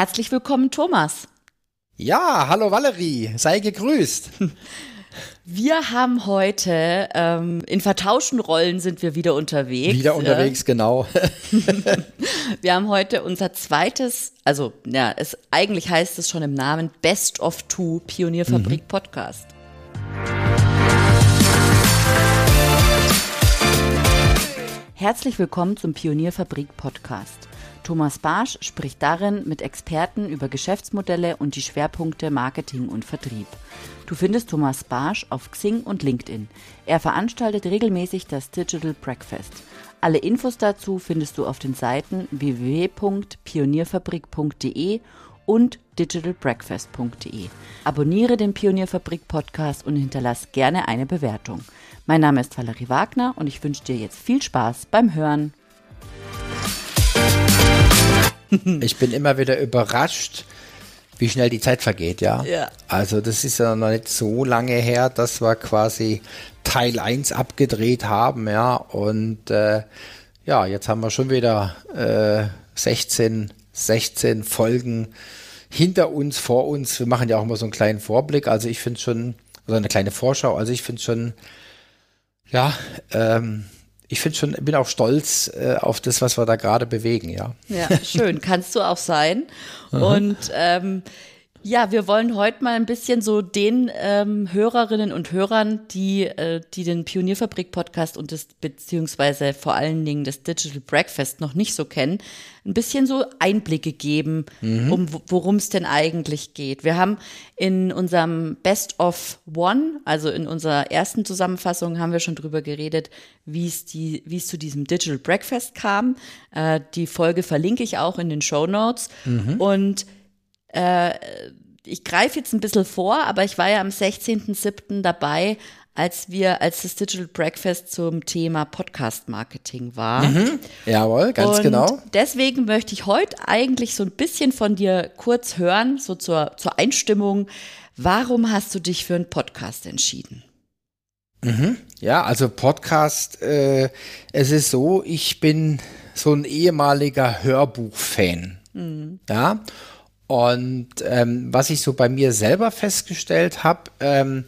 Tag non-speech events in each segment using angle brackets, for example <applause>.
Herzlich willkommen, Thomas. Ja, hallo Valerie, sei gegrüßt. <laughs> Wir haben heute, ähm, in vertauschten Rollen sind wir wieder unterwegs. Wieder unterwegs, äh, genau. <laughs> wir haben heute unser zweites, also ja, es eigentlich heißt es schon im Namen Best of Two Pionierfabrik mhm. Podcast. Herzlich willkommen zum Pionierfabrik Podcast. Thomas Barsch spricht darin mit Experten über Geschäftsmodelle und die Schwerpunkte Marketing und Vertrieb. Du findest Thomas Barsch auf Xing und LinkedIn. Er veranstaltet regelmäßig das Digital Breakfast. Alle Infos dazu findest du auf den Seiten www.pionierfabrik.de und digitalbreakfast.de. Abonniere den Pionierfabrik Podcast und hinterlass gerne eine Bewertung. Mein Name ist Valerie Wagner und ich wünsche dir jetzt viel Spaß beim Hören. <laughs> ich bin immer wieder überrascht, wie schnell die Zeit vergeht, ja. ja. Also das ist ja noch nicht so lange her, dass wir quasi Teil 1 abgedreht haben, ja. Und äh, ja, jetzt haben wir schon wieder äh, 16, 16 Folgen hinter uns, vor uns. Wir machen ja auch immer so einen kleinen Vorblick. Also ich finde schon, oder eine kleine Vorschau, also ich finde schon, ja, ähm, ich finde schon, bin auch stolz äh, auf das, was wir da gerade bewegen, ja. Ja, schön, kannst du auch sein. <laughs> Und ähm, ja, wir wollen heute mal ein bisschen so den ähm, Hörerinnen und Hörern, die, äh, die den Pionierfabrik-Podcast und das beziehungsweise vor allen Dingen das Digital Breakfast noch nicht so kennen, ein bisschen so Einblicke geben, mhm. um worum es denn eigentlich geht. Wir haben in unserem Best of One, also in unserer ersten Zusammenfassung, haben wir schon drüber geredet, wie es die, wie es zu diesem Digital Breakfast kam. Äh, die Folge verlinke ich auch in den Show Notes mhm. und äh, ich greife jetzt ein bisschen vor, aber ich war ja am 16.07. dabei, als wir, als das Digital Breakfast zum Thema Podcast Marketing war. Mhm. Jawohl, ganz Und genau. Deswegen möchte ich heute eigentlich so ein bisschen von dir kurz hören, so zur, zur Einstimmung. Warum hast du dich für einen Podcast entschieden? Mhm. Ja, also Podcast, äh, es ist so, ich bin so ein ehemaliger Hörbuchfan. Mhm. Ja. Und ähm, was ich so bei mir selber festgestellt habe, ähm,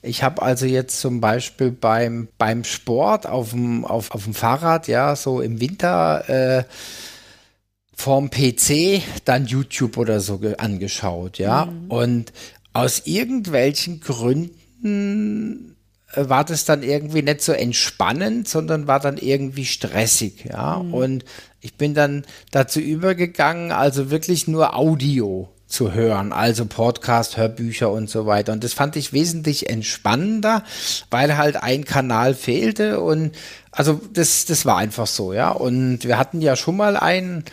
ich habe also jetzt zum Beispiel beim, beim Sport auf dem, auf, auf dem Fahrrad, ja, so im Winter äh, vorm PC dann YouTube oder so angeschaut, ja. Mhm. Und aus irgendwelchen Gründen war das dann irgendwie nicht so entspannend, sondern war dann irgendwie stressig, ja. Mhm. Und ich bin dann dazu übergegangen, also wirklich nur Audio zu hören, also Podcast, Hörbücher und so weiter. Und das fand ich wesentlich entspannender, weil halt ein Kanal fehlte und also das, das war einfach so, ja. Und wir hatten ja schon mal einen,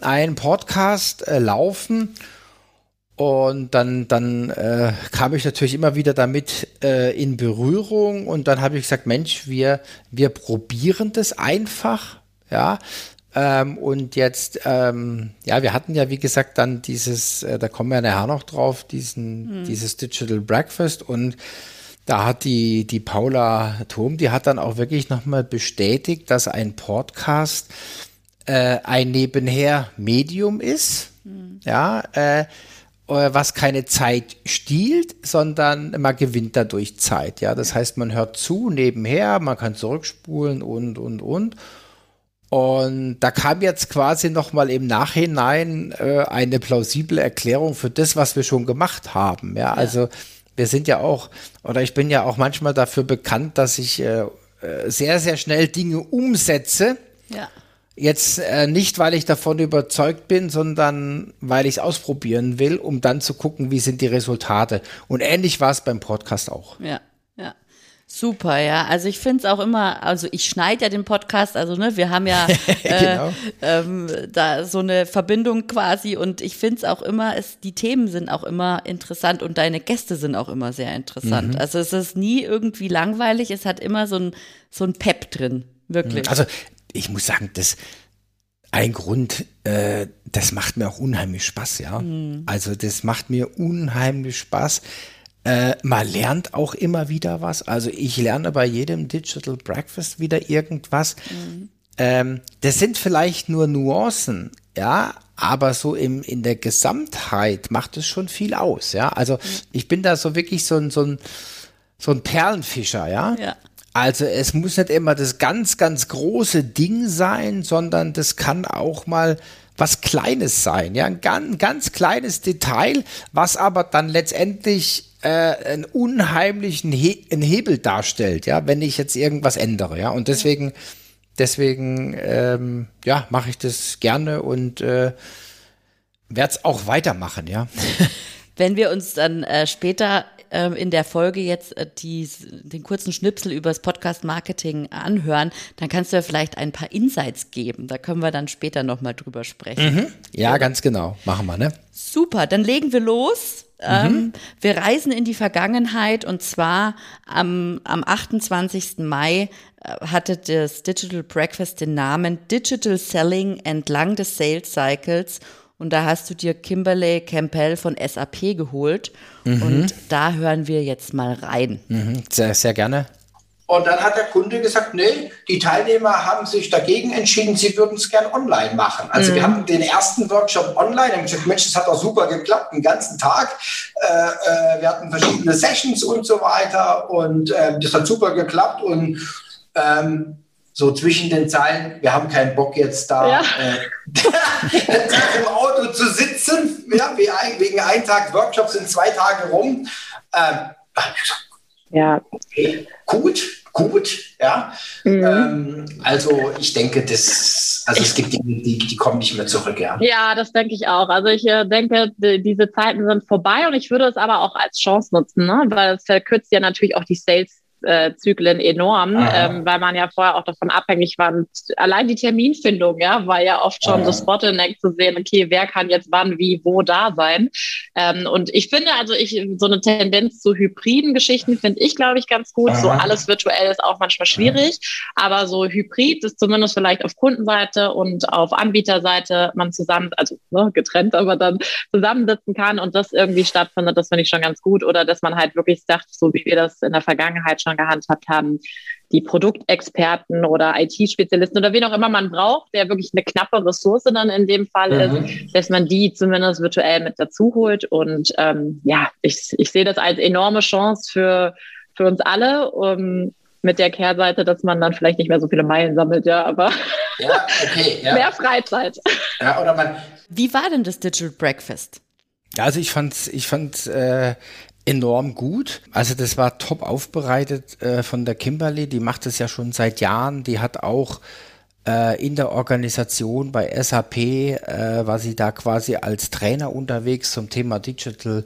einen Podcast äh, laufen und dann, dann äh, kam ich natürlich immer wieder damit äh, in Berührung und dann habe ich gesagt, Mensch, wir, wir probieren das einfach, ja, ähm, und jetzt, ähm, ja, wir hatten ja, wie gesagt, dann dieses, äh, da kommen wir nachher noch drauf, diesen, mhm. dieses Digital Breakfast und da hat die, die Paula Thom, die hat dann auch wirklich nochmal bestätigt, dass ein Podcast äh, ein nebenher Medium ist, mhm. ja, äh, was keine Zeit stiehlt, sondern man gewinnt dadurch Zeit. Ja, das heißt, man hört zu nebenher, man kann zurückspulen und und und. Und da kam jetzt quasi nochmal im Nachhinein äh, eine plausible Erklärung für das, was wir schon gemacht haben. Ja, ja, also wir sind ja auch, oder ich bin ja auch manchmal dafür bekannt, dass ich äh, äh sehr, sehr schnell Dinge umsetze. Ja. Jetzt äh, nicht, weil ich davon überzeugt bin, sondern weil ich es ausprobieren will, um dann zu gucken, wie sind die Resultate. Und ähnlich war es beim Podcast auch. Ja. Super, ja. Also ich finde es auch immer, also ich schneide ja den Podcast, also ne, wir haben ja <laughs> äh, genau. ähm, da so eine Verbindung quasi und ich finde es auch immer, es, die Themen sind auch immer interessant und deine Gäste sind auch immer sehr interessant. Mhm. Also es ist nie irgendwie langweilig, es hat immer so ein, so ein Pep drin, wirklich. Also ich muss sagen, das, ein Grund, äh, das macht mir auch unheimlich Spaß, ja. Mhm. Also das macht mir unheimlich Spaß äh, man lernt auch immer wieder was. Also ich lerne bei jedem Digital Breakfast wieder irgendwas. Mhm. ähm, das sind vielleicht nur Nuancen, ja, aber so im, in der Gesamtheit macht es schon viel aus, ja. Also ich bin da so wirklich so ein, so ein, so ein Perlenfischer, ja. Ja. Also es muss nicht immer das ganz, ganz große Ding sein, sondern das kann auch mal was Kleines sein, ja, ein ganz, ganz kleines Detail, was aber dann letztendlich äh, einen unheimlichen He einen Hebel darstellt, ja, wenn ich jetzt irgendwas ändere, ja. Und deswegen, deswegen, ähm, ja, mache ich das gerne und äh, werde es auch weitermachen, ja. <laughs> Wenn wir uns dann äh, später ähm, in der Folge jetzt äh, die, den kurzen Schnipsel über das Podcast-Marketing anhören, dann kannst du ja vielleicht ein paar Insights geben. Da können wir dann später nochmal drüber sprechen. Mhm. Ja, ganz genau. Machen wir, ne? Super, dann legen wir los. Ähm, wir reisen in die Vergangenheit und zwar am, am 28. Mai äh, hatte das Digital Breakfast den Namen Digital Selling entlang des Sales Cycles und da hast du dir Kimberley Campbell von SAP geholt und da hören wir jetzt mal rein. Mhm. Sehr, sehr gerne. Und dann hat der Kunde gesagt, nee, die Teilnehmer haben sich dagegen entschieden, sie würden es gern online machen. Also wir hatten den ersten Workshop online, haben gesagt, Mensch, das hat doch super geklappt, den ganzen Tag. Äh, äh, wir hatten verschiedene Sessions und so weiter und äh, das hat super geklappt und ähm, so zwischen den Zeilen, wir haben keinen Bock jetzt da Ja. äh, <laughs> im Auto zu sitzen, ja, wegen ein Tag Workshop sind zwei Tage rum. Ähm, Ja, Okay, gut, gut, ja. Ähm, also ich denke, das, also es gibt Dinge, die, die kommen nicht mehr zurück, ja. ja, das denke ich auch. Also ich äh, denke, die, diese Zeiten sind vorbei und ich würde es aber auch als Chance nutzen, ne? weil es verkürzt ja natürlich auch die Sales. Zyklen enorm, ähm, weil man ja vorher auch davon abhängig war. Und allein die Terminfindung, ja, war ja oft schon so Bottleneck zu sehen, okay, wer kann jetzt wann, wie, wo da sein. Ähm, und ich finde, also ich, so eine Tendenz zu hybriden Geschichten finde ich, glaube ich, ganz gut. So alles virtuell ist auch manchmal schwierig, aber so hybrid ist zumindest vielleicht auf Kundenseite und auf Anbieterseite man zusammen, also ne, getrennt, aber dann zusammensitzen kann und das irgendwie stattfindet, das finde ich schon ganz gut. Oder dass man halt wirklich sagt, so wie wir das in der Vergangenheit schon gehandhabt haben, die Produktexperten oder IT-Spezialisten oder wen auch immer man braucht, der wirklich eine knappe Ressource dann in dem Fall Mhm. ist, dass man die zumindest virtuell mit dazu holt. Und ähm, ja, ich, ich sehe das als enorme Chance für, für uns alle. Um, mit der Kehrseite, dass man dann vielleicht nicht mehr so viele Meilen sammelt, ja, aber Ja, okay, <laughs> ja. mehr Freizeit. ja oder man, Wie war denn das Digital Breakfast? Ja, also ich fand's, ich fand's äh, enorm gut. Also das war top aufbereitet äh, von der Kimberly. Die macht es ja schon seit Jahren. Die hat auch äh, in der Organisation bei SAP, äh, war sie da quasi als Trainer unterwegs zum Thema Digital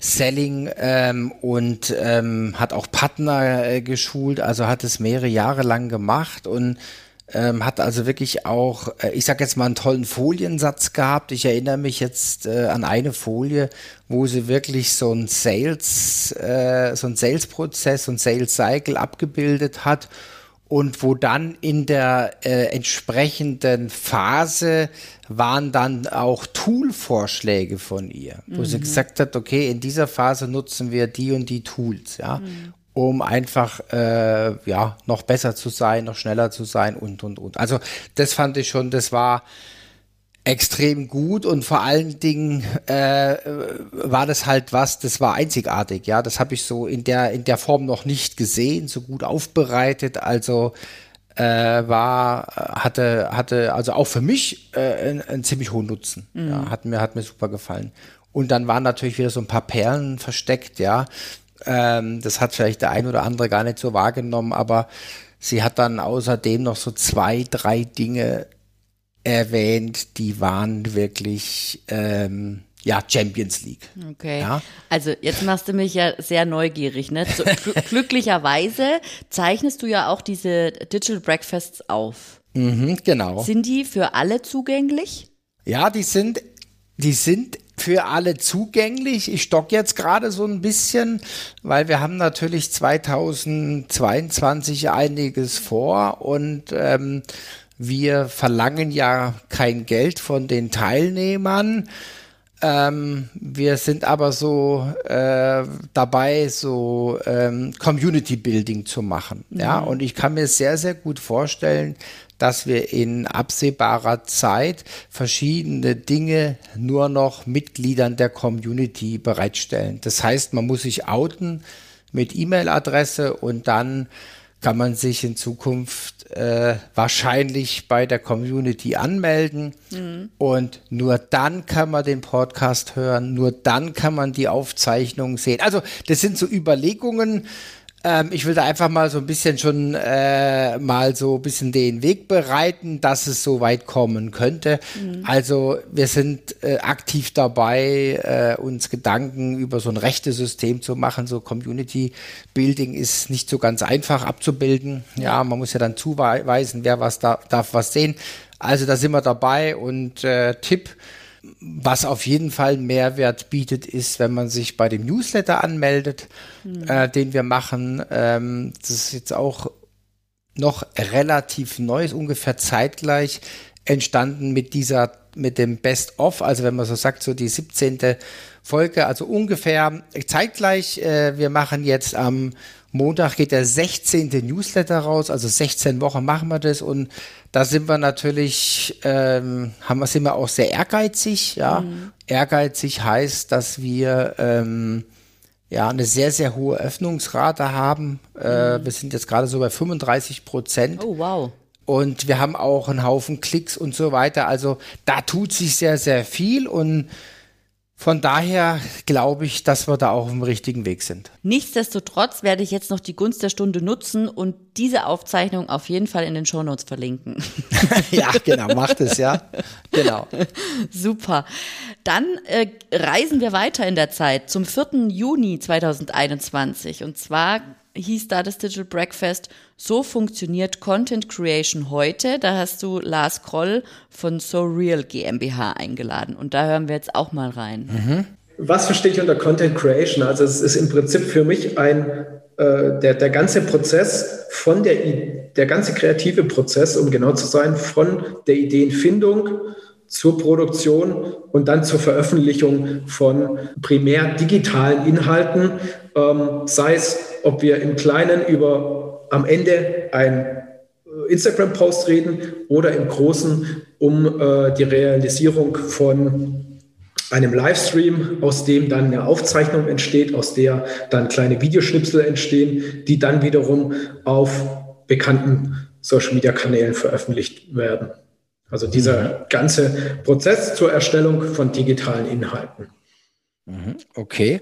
Selling ähm, und ähm, hat auch Partner äh, geschult, also hat es mehrere Jahre lang gemacht und ähm, hat also wirklich auch, äh, ich sag jetzt mal, einen tollen Foliensatz gehabt. Ich erinnere mich jetzt äh, an eine Folie, wo sie wirklich so ein Sales, äh, so ein Sales-Prozess, so ein Sales-Cycle abgebildet hat und wo dann in der äh, entsprechenden Phase waren dann auch Tool-Vorschläge von ihr, wo sie gesagt hat, okay, in dieser Phase nutzen wir die und die Tools, ja, um einfach äh, ja noch besser zu sein, noch schneller zu sein und und und. Also das fand ich schon, das war extrem gut und vor allen Dingen äh, war das halt was, das war einzigartig, ja, das habe ich so in der in der Form noch nicht gesehen, so gut aufbereitet, also äh, war hatte hatte also auch für mich äh, einen, einen ziemlich hohen Nutzen, ja, hat mir hat mir super gefallen. Und dann waren natürlich wieder so ein paar Perlen versteckt, ja, ähm, das hat vielleicht der ein oder andere gar nicht so wahrgenommen, aber sie hat dann außerdem noch so zwei drei Dinge erwähnt, die waren wirklich ähm, ja Champions League. Okay. Ja. Also jetzt machst du mich ja sehr neugierig, ne? Zu, gl <laughs> glücklicherweise zeichnest du ja auch diese Digital Breakfasts auf. Mhm, genau. Sind die für alle zugänglich? Ja, die sind, die sind für alle zugänglich. Ich stock jetzt gerade so ein bisschen, weil wir haben natürlich 2022 einiges vor und ähm, wir verlangen ja kein Geld von den Teilnehmern. Ähm, wir sind aber so äh, dabei, so ähm, Community Building zu machen. Ja, und ich kann mir sehr, sehr gut vorstellen, dass wir in absehbarer Zeit verschiedene Dinge nur noch Mitgliedern der Community bereitstellen. Das heißt, man muss sich outen mit E-Mail-Adresse und dann kann man sich in Zukunft äh, wahrscheinlich bei der Community anmelden mhm. und nur dann kann man den Podcast hören, nur dann kann man die Aufzeichnung sehen. Also das sind so Überlegungen, ähm, ich will da einfach mal so ein bisschen schon äh, mal so ein bisschen den Weg bereiten, dass es so weit kommen könnte. Mhm. Also wir sind äh, aktiv dabei, äh, uns Gedanken über so ein Rechte-System zu machen. So Community Building ist nicht so ganz einfach abzubilden. Ja, man muss ja dann zuweisen, wer was da, darf was sehen. Also da sind wir dabei und äh, Tipp, was auf jeden Fall Mehrwert bietet, ist, wenn man sich bei dem Newsletter anmeldet, mhm. äh, den wir machen. Ähm, das ist jetzt auch noch relativ neu, ist ungefähr zeitgleich entstanden mit dieser, mit dem Best of, also wenn man so sagt, so die 17. Folge, also ungefähr zeitgleich. Äh, wir machen jetzt am Montag geht der 16. Newsletter raus, also 16 Wochen machen wir das und da sind wir natürlich, ähm, haben wir, sind wir auch sehr ehrgeizig, ja. Mhm. Ehrgeizig heißt, dass wir ähm, ja eine sehr, sehr hohe Öffnungsrate haben. Äh, mhm. Wir sind jetzt gerade so bei 35 Prozent. Oh, wow. Und wir haben auch einen Haufen Klicks und so weiter. Also da tut sich sehr, sehr viel und von daher glaube ich, dass wir da auch auf dem richtigen Weg sind. Nichtsdestotrotz werde ich jetzt noch die Gunst der Stunde nutzen und diese Aufzeichnung auf jeden Fall in den Shownotes verlinken. <laughs> ja, genau, macht es, ja. Genau. <laughs> Super. Dann äh, reisen wir weiter in der Zeit zum 4. Juni 2021. Und zwar hieß da das Digital Breakfast, so funktioniert Content Creation heute. Da hast du Lars Kroll von So Real GmbH eingeladen und da hören wir jetzt auch mal rein. Mhm. Was verstehe ich unter Content Creation? Also es ist im Prinzip für mich ein, äh, der, der ganze Prozess von der, der ganze kreative Prozess, um genau zu sein, von der Ideenfindung zur Produktion und dann zur Veröffentlichung von primär digitalen Inhalten, sei es, ob wir im Kleinen über am Ende ein äh, Instagram-Post reden oder im Großen um äh, die Realisierung von einem Livestream, aus dem dann eine Aufzeichnung entsteht, aus der dann kleine Videoschnipsel entstehen, die dann wiederum auf bekannten Social-Media-Kanälen veröffentlicht werden. Also dieser mhm. ganze Prozess zur Erstellung von digitalen Inhalten. Mhm. Okay.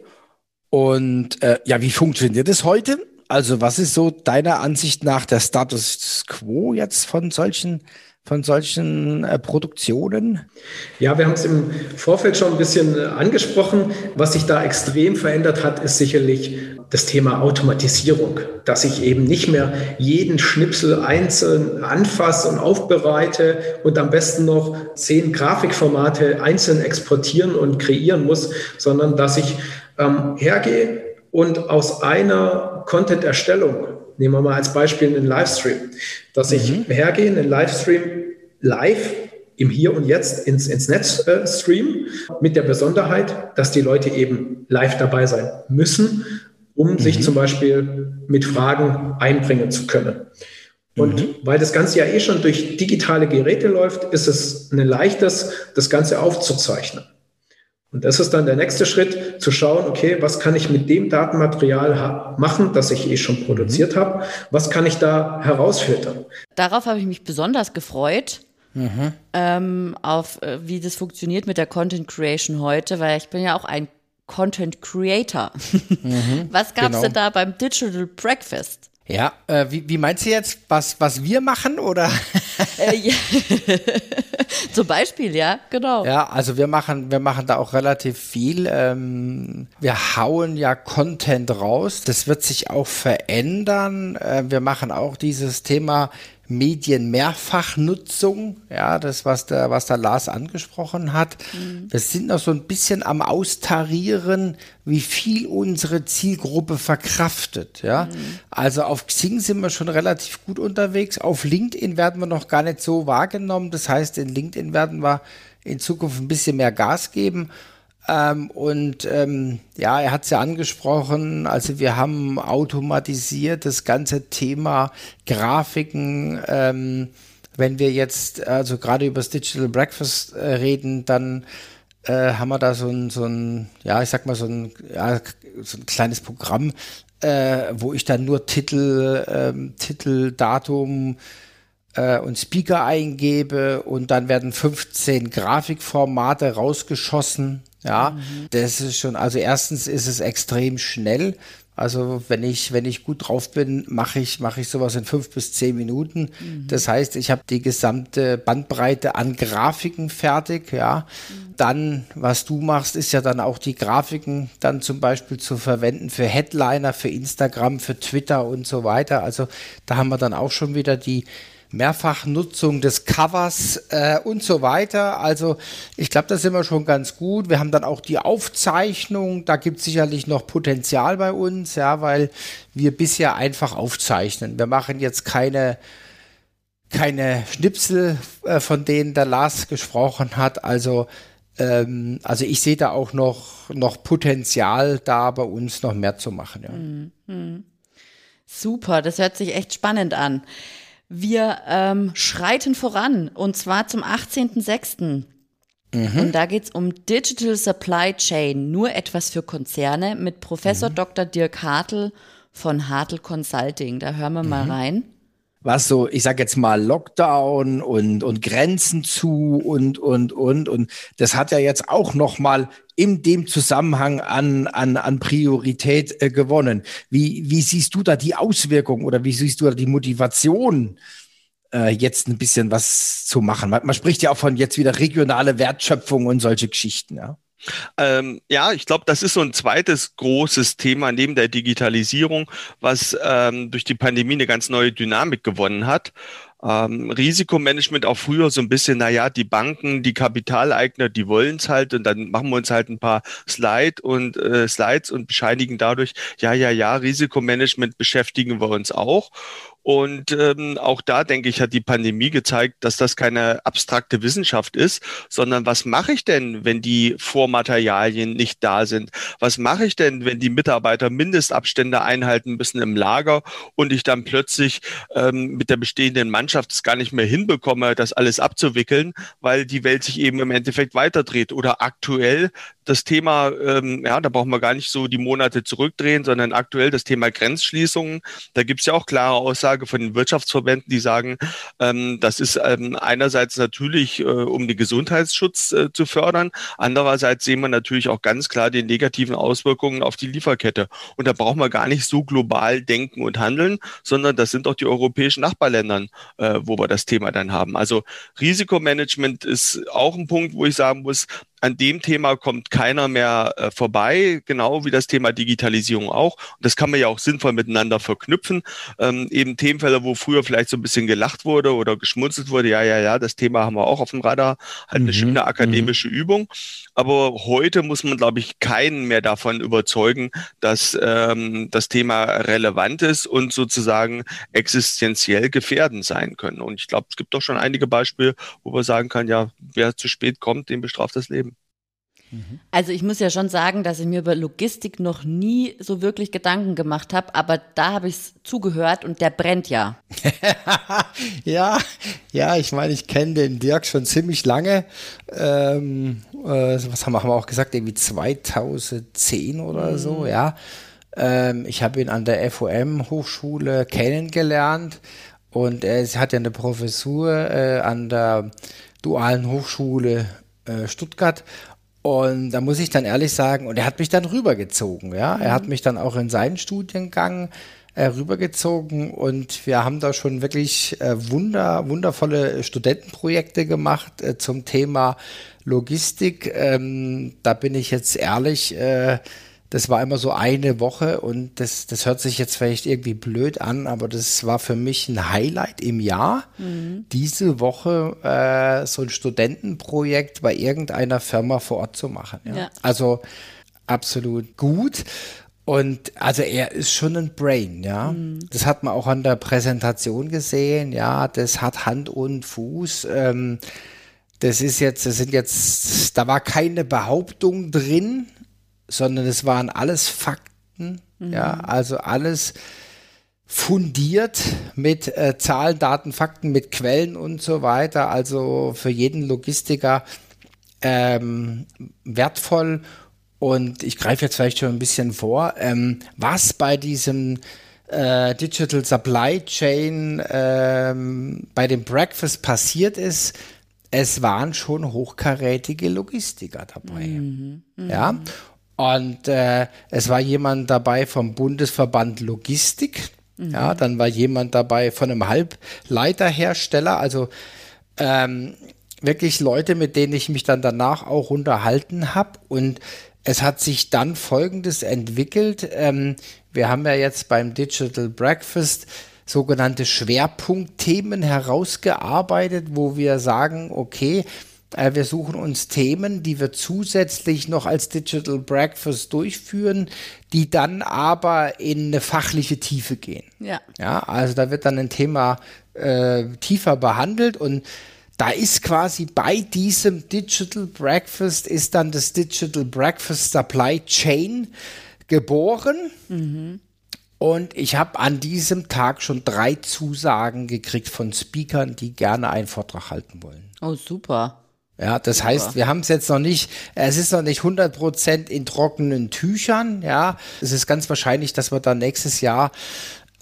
Und äh, ja, wie funktioniert es heute? Also was ist so deiner Ansicht nach der Status quo jetzt von solchen von solchen äh, Produktionen? Ja, wir haben es im Vorfeld schon ein bisschen äh, angesprochen. Was sich da extrem verändert hat, ist sicherlich das Thema Automatisierung, dass ich eben nicht mehr jeden Schnipsel einzeln anfasse und aufbereite und am besten noch zehn Grafikformate einzeln exportieren und kreieren muss, sondern dass ich ähm, hergehe und aus einer Content-Erstellung Nehmen wir mal als Beispiel einen Livestream, dass mhm. ich hergehe, einen Livestream live im Hier und Jetzt ins, ins Netz äh, stream, mit der Besonderheit, dass die Leute eben live dabei sein müssen, um mhm. sich zum Beispiel mit Fragen einbringen zu können. Und mhm. weil das Ganze ja eh schon durch digitale Geräte läuft, ist es ein leichtes, das Ganze aufzuzeichnen. Und das ist dann der nächste Schritt, zu schauen, okay, was kann ich mit dem Datenmaterial machen, das ich eh schon produziert mhm. habe? Was kann ich da herausfiltern? Darauf habe ich mich besonders gefreut. Mhm. Ähm, auf äh, wie das funktioniert mit der Content Creation heute, weil ich bin ja auch ein Content Creator. Mhm, <laughs> was gab es genau. denn da beim Digital Breakfast? Ja, äh, wie, wie meinst du jetzt, was, was wir machen oder? <laughs> Äh, ja. <laughs> Zum Beispiel, ja, genau. Ja, also wir machen, wir machen da auch relativ viel. Ähm, wir hauen ja Content raus. Das wird sich auch verändern. Äh, wir machen auch dieses Thema Medienmehrfachnutzung, ja, das, was der, was der Lars angesprochen hat. Mhm. Wir sind noch so ein bisschen am Austarieren, wie viel unsere Zielgruppe verkraftet, ja. Mhm. Also auf Xing sind wir schon relativ gut unterwegs. Auf LinkedIn werden wir noch gar nicht so wahrgenommen. Das heißt, in LinkedIn werden wir in Zukunft ein bisschen mehr Gas geben. Ähm, und ähm, ja, er hat es ja angesprochen, also wir haben automatisiert das ganze Thema Grafiken ähm, wenn wir jetzt also gerade über das Digital Breakfast äh, reden, dann äh, haben wir da so ein, so ein, ja, ich sag mal, so ein, ja, so ein kleines Programm, äh, wo ich dann nur Titel, ähm, Titel, Datum äh, und Speaker eingebe und dann werden 15 Grafikformate rausgeschossen. Ja, mhm. das ist schon, also erstens ist es extrem schnell, also wenn ich, wenn ich gut drauf bin, mache ich, mache ich sowas in fünf bis zehn Minuten. Mhm. Das heißt, ich habe die gesamte Bandbreite an Grafiken fertig, ja. Mhm. Dann, was du machst, ist ja dann auch die Grafiken dann zum Beispiel zu verwenden für Headliner, für Instagram, für Twitter und so weiter. Also da haben wir dann auch schon wieder die, Mehrfachnutzung des Covers äh, und so weiter. Also ich glaube, da sind wir schon ganz gut. Wir haben dann auch die Aufzeichnung. Da gibt es sicherlich noch Potenzial bei uns, ja, weil wir bisher einfach aufzeichnen. Wir machen jetzt keine keine Schnipsel, äh, von denen der Lars gesprochen hat. Also ähm, also ich sehe da auch noch, noch Potenzial, da bei uns noch mehr zu machen. Ja. Mhm. mhm. Super, das hört sich echt spannend an. Wir ähm, schreiten voran und zwar zum 18.06. Mhm. Und da geht es um Digital Supply Chain, nur etwas für Konzerne mit Professor mhm. Dr. Dirk Hartl von Hartl Consulting. Da hören wir mhm. mal rein was so, ich sag jetzt mal Lockdown und, und Grenzen zu und, und, und. Und das hat ja jetzt auch nochmal in dem Zusammenhang an, an, an Priorität äh, gewonnen. Wie, wie siehst du da die Auswirkungen oder wie siehst du da die Motivation, äh, jetzt ein bisschen was zu machen? Man, man spricht ja auch von jetzt wieder regionale Wertschöpfung und solche Geschichten, ja. Ähm, ja, ich glaube, das ist so ein zweites großes Thema neben der Digitalisierung, was ähm, durch die Pandemie eine ganz neue Dynamik gewonnen hat. Ähm, Risikomanagement auch früher so ein bisschen, naja, die Banken, die Kapitaleigner, die wollen es halt und dann machen wir uns halt ein paar Slide und äh, Slides und bescheinigen dadurch, ja, ja, ja, Risikomanagement beschäftigen wir uns auch. Und ähm, auch da, denke ich, hat die Pandemie gezeigt, dass das keine abstrakte Wissenschaft ist, sondern was mache ich denn, wenn die Vormaterialien nicht da sind? Was mache ich denn, wenn die Mitarbeiter Mindestabstände einhalten müssen im Lager und ich dann plötzlich ähm, mit der bestehenden Mannschaft es gar nicht mehr hinbekomme, das alles abzuwickeln, weil die Welt sich eben im Endeffekt weiterdreht oder aktuell das Thema, ähm, ja, da brauchen wir gar nicht so die Monate zurückdrehen, sondern aktuell das Thema Grenzschließungen. Da gibt es ja auch klare Aussage von den Wirtschaftsverbänden, die sagen, ähm, das ist ähm, einerseits natürlich, äh, um den Gesundheitsschutz äh, zu fördern, andererseits sehen wir natürlich auch ganz klar die negativen Auswirkungen auf die Lieferkette. Und da brauchen wir gar nicht so global denken und handeln, sondern das sind auch die europäischen Nachbarländern, äh, wo wir das Thema dann haben. Also Risikomanagement ist auch ein Punkt, wo ich sagen muss, an dem Thema kommt keiner mehr äh, vorbei, genau wie das Thema Digitalisierung auch. Und das kann man ja auch sinnvoll miteinander verknüpfen. Ähm, eben Themenfelder, wo früher vielleicht so ein bisschen gelacht wurde oder geschmunzelt wurde, ja, ja, ja, das Thema haben wir auch auf dem Radar, halt eine mhm. schöne akademische mhm. Übung. Aber heute muss man, glaube ich, keinen mehr davon überzeugen, dass ähm, das Thema relevant ist und sozusagen existenziell gefährdend sein können. Und ich glaube, es gibt doch schon einige Beispiele, wo man sagen kann, ja, wer zu spät kommt, dem bestraft das Leben. Also ich muss ja schon sagen, dass ich mir über Logistik noch nie so wirklich Gedanken gemacht habe, aber da habe ich es zugehört und der brennt ja. <laughs> ja, ja, ich meine, ich kenne den Dirk schon ziemlich lange. Ähm, äh, was haben wir, haben wir auch gesagt, irgendwie 2010 oder mhm. so, ja. Ähm, ich habe ihn an der FOM Hochschule kennengelernt und er hat ja eine Professur äh, an der Dualen Hochschule äh, Stuttgart und da muss ich dann ehrlich sagen, und er hat mich dann rübergezogen, ja. Er hat mhm. mich dann auch in seinen Studiengang äh, rübergezogen und wir haben da schon wirklich äh, wunder, wundervolle Studentenprojekte gemacht äh, zum Thema Logistik. Ähm, da bin ich jetzt ehrlich, äh, das war immer so eine Woche und das, das hört sich jetzt vielleicht irgendwie blöd an, aber das war für mich ein Highlight im Jahr. Mhm. Diese Woche äh, so ein Studentenprojekt bei irgendeiner Firma vor Ort zu machen. Ja. ja. Also absolut gut. Und also er ist schon ein Brain, ja. Mhm. Das hat man auch an der Präsentation gesehen, ja. Das hat Hand und Fuß. Ähm, das ist jetzt, das sind jetzt, da war keine Behauptung drin, sondern es waren alles Fakten, mhm. ja, also alles fundiert mit äh, Zahlen, Daten, Fakten, mit Quellen und so weiter. Also für jeden Logistiker ähm, wertvoll. Und ich greife jetzt vielleicht schon ein bisschen vor, ähm, was bei diesem äh, Digital Supply Chain ähm, bei dem Breakfast passiert ist, es waren schon hochkarätige Logistiker dabei. Mhm. Mhm. Ja. Und äh, es war jemand dabei vom Bundesverband Logistik. Mhm. Ja, dann war jemand dabei von einem Halbleiterhersteller. Also ähm, wirklich Leute, mit denen ich mich dann danach auch unterhalten habe. Und es hat sich dann Folgendes entwickelt. Ähm, wir haben ja jetzt beim Digital Breakfast sogenannte Schwerpunktthemen herausgearbeitet, wo wir sagen, okay, wir suchen uns Themen, die wir zusätzlich noch als Digital Breakfast durchführen, die dann aber in eine fachliche Tiefe gehen. Ja. Ja, also da wird dann ein Thema äh, tiefer behandelt und da ist quasi bei diesem Digital Breakfast ist dann das Digital Breakfast Supply Chain geboren. Mhm. Und ich habe an diesem Tag schon drei Zusagen gekriegt von Speakern, die gerne einen Vortrag halten wollen. Oh, super. Ja, das heißt, wir haben es jetzt noch nicht, es ist noch nicht 100% in trockenen Tüchern, ja. Es ist ganz wahrscheinlich, dass wir dann nächstes Jahr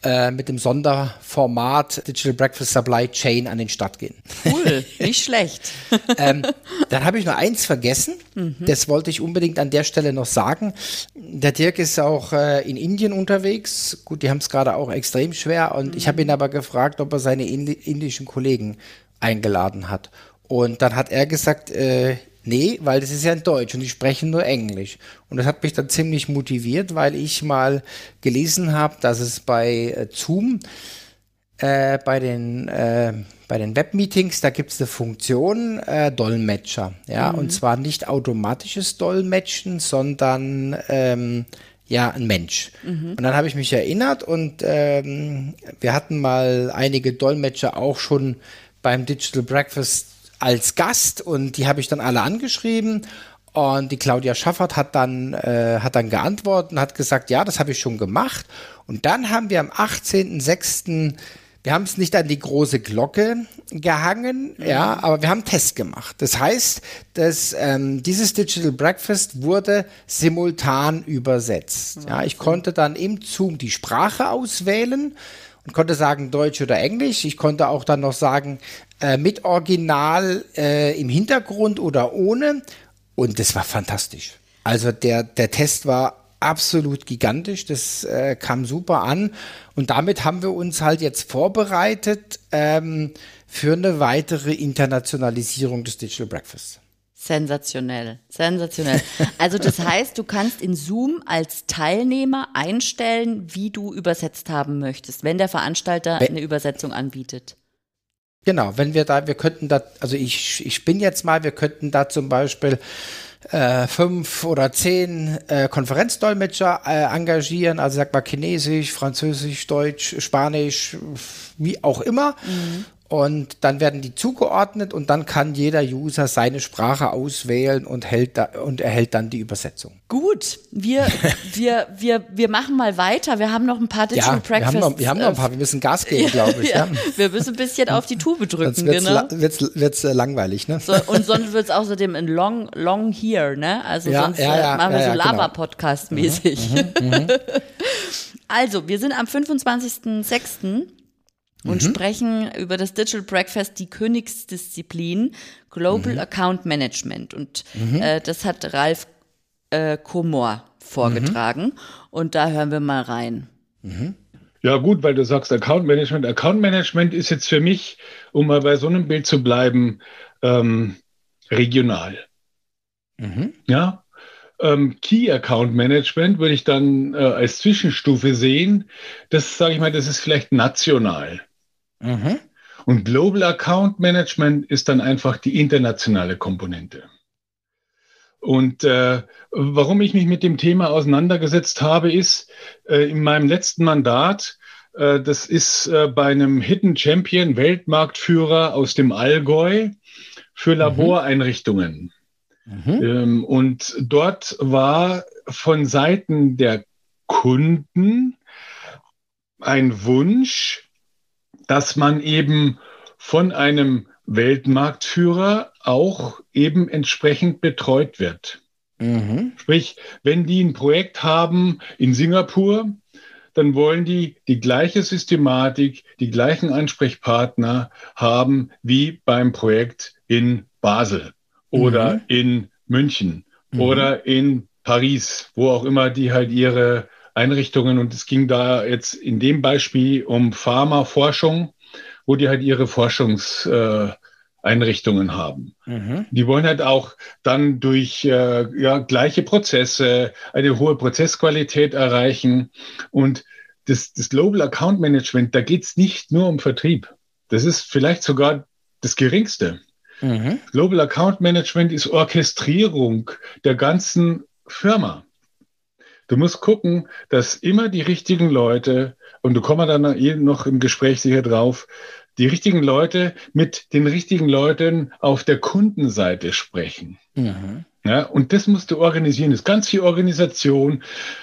äh, mit dem Sonderformat Digital Breakfast Supply Chain an den Start gehen. Cool, <laughs> nicht schlecht. ähm, dann habe ich noch eins vergessen. Mhm. Das wollte ich unbedingt an der Stelle noch sagen. Der Dirk ist auch äh, in Indien unterwegs. Gut, die haben es gerade auch extrem schwer. Und mhm. ich habe ihn aber gefragt, ob er seine Indi indischen Kollegen eingeladen hat. Und dann hat er gesagt, äh, Nee, weil das ist ja in Deutsch und die sprechen nur Englisch. Und das hat mich dann ziemlich motiviert, weil ich mal gelesen habe, dass es bei äh, Zoom, äh, bei den, äh, bei den Webmeetings, da gibt es eine Funktion äh, Dolmetscher. Ja, mhm. und zwar nicht automatisches Dolmetschen, sondern ähm, ja, ein Mensch. Mhm. Und dann habe ich mich erinnert und ähm, wir hatten mal einige Dolmetscher auch schon beim Digital Breakfast als Gast und die habe ich dann alle angeschrieben. Und die Claudia Schaffert hat dann, äh, hat dann geantwortet und hat gesagt, ja, das habe ich schon gemacht. Und dann haben wir am 18.06., wir haben es nicht an die große Glocke gehangen, mhm. ja, aber wir haben einen Test gemacht. Das heißt, dass ähm, dieses Digital Breakfast wurde simultan übersetzt. Ja, ich konnte dann im Zoom die Sprache auswählen und konnte sagen Deutsch oder Englisch. Ich konnte auch dann noch sagen, äh, mit Original äh, im Hintergrund oder ohne. Und das war fantastisch. Also der, der Test war absolut gigantisch. Das äh, kam super an. Und damit haben wir uns halt jetzt vorbereitet ähm, für eine weitere Internationalisierung des Digital Breakfast. Sensationell, sensationell. Also das heißt, du kannst in Zoom als Teilnehmer einstellen, wie du übersetzt haben möchtest, wenn der Veranstalter eine Übersetzung anbietet. Genau, wenn wir da, wir könnten da, also ich, ich bin jetzt mal, wir könnten da zum Beispiel äh, fünf oder zehn äh, Konferenzdolmetscher äh, engagieren, also sag mal Chinesisch, Französisch, Deutsch, Spanisch, wie auch immer. Mhm und dann werden die zugeordnet und dann kann jeder User seine Sprache auswählen und, hält da, und erhält dann die Übersetzung. Gut, wir, <laughs> wir, wir, wir machen mal weiter. Wir haben noch ein paar Digital ja, Breakfasts. Wir haben, noch, wir haben noch ein paar, wir müssen Gas geben, <laughs> glaube ich. Ja, ja. Wir müssen ein bisschen auf die Tube drücken, sonst wird's genau. Wird's, wird's äh, langweilig, ne? So, und sonst wird es außerdem ein Long, Long Here, ne? Also ja, sonst ja, ja, äh, machen wir so genau. Lava-Podcast-mäßig. Mhm, mhm, mhm. <laughs> also, wir sind am 25.06 und mhm. sprechen über das Digital Breakfast, die Königsdisziplin Global mhm. Account Management. Und mhm. äh, das hat Ralf äh, Komor vorgetragen. Mhm. Und da hören wir mal rein. Mhm. Ja, gut, weil du sagst Account Management. Account Management ist jetzt für mich, um mal bei so einem Bild zu bleiben, ähm, regional. Mhm. Ja, ähm, Key Account Management würde ich dann äh, als Zwischenstufe sehen. Das sage ich mal, das ist vielleicht national. Mhm. Und Global Account Management ist dann einfach die internationale Komponente. Und äh, warum ich mich mit dem Thema auseinandergesetzt habe, ist äh, in meinem letzten Mandat, äh, das ist äh, bei einem Hidden Champion Weltmarktführer aus dem Allgäu für mhm. Laboreinrichtungen. Mhm. Ähm, und dort war von Seiten der Kunden ein Wunsch, dass man eben von einem Weltmarktführer auch eben entsprechend betreut wird. Mhm. Sprich, wenn die ein Projekt haben in Singapur, dann wollen die die gleiche Systematik, die gleichen Ansprechpartner haben wie beim Projekt in Basel oder mhm. in München mhm. oder in Paris, wo auch immer die halt ihre Einrichtungen und es ging da jetzt in dem Beispiel um Pharmaforschung, wo die halt ihre Forschungseinrichtungen äh, haben. Mhm. Die wollen halt auch dann durch äh, ja, gleiche Prozesse eine hohe Prozessqualität erreichen. Und das, das Global Account Management, da geht es nicht nur um Vertrieb. Das ist vielleicht sogar das Geringste. Mhm. Global Account Management ist Orchestrierung der ganzen Firma. Du musst gucken, dass immer die richtigen Leute, und du kommst dann noch im Gespräch sicher drauf, die richtigen Leute mit den richtigen Leuten auf der Kundenseite sprechen. Mhm. Ja, und das musst du organisieren. Das ist ganz viel Organisation.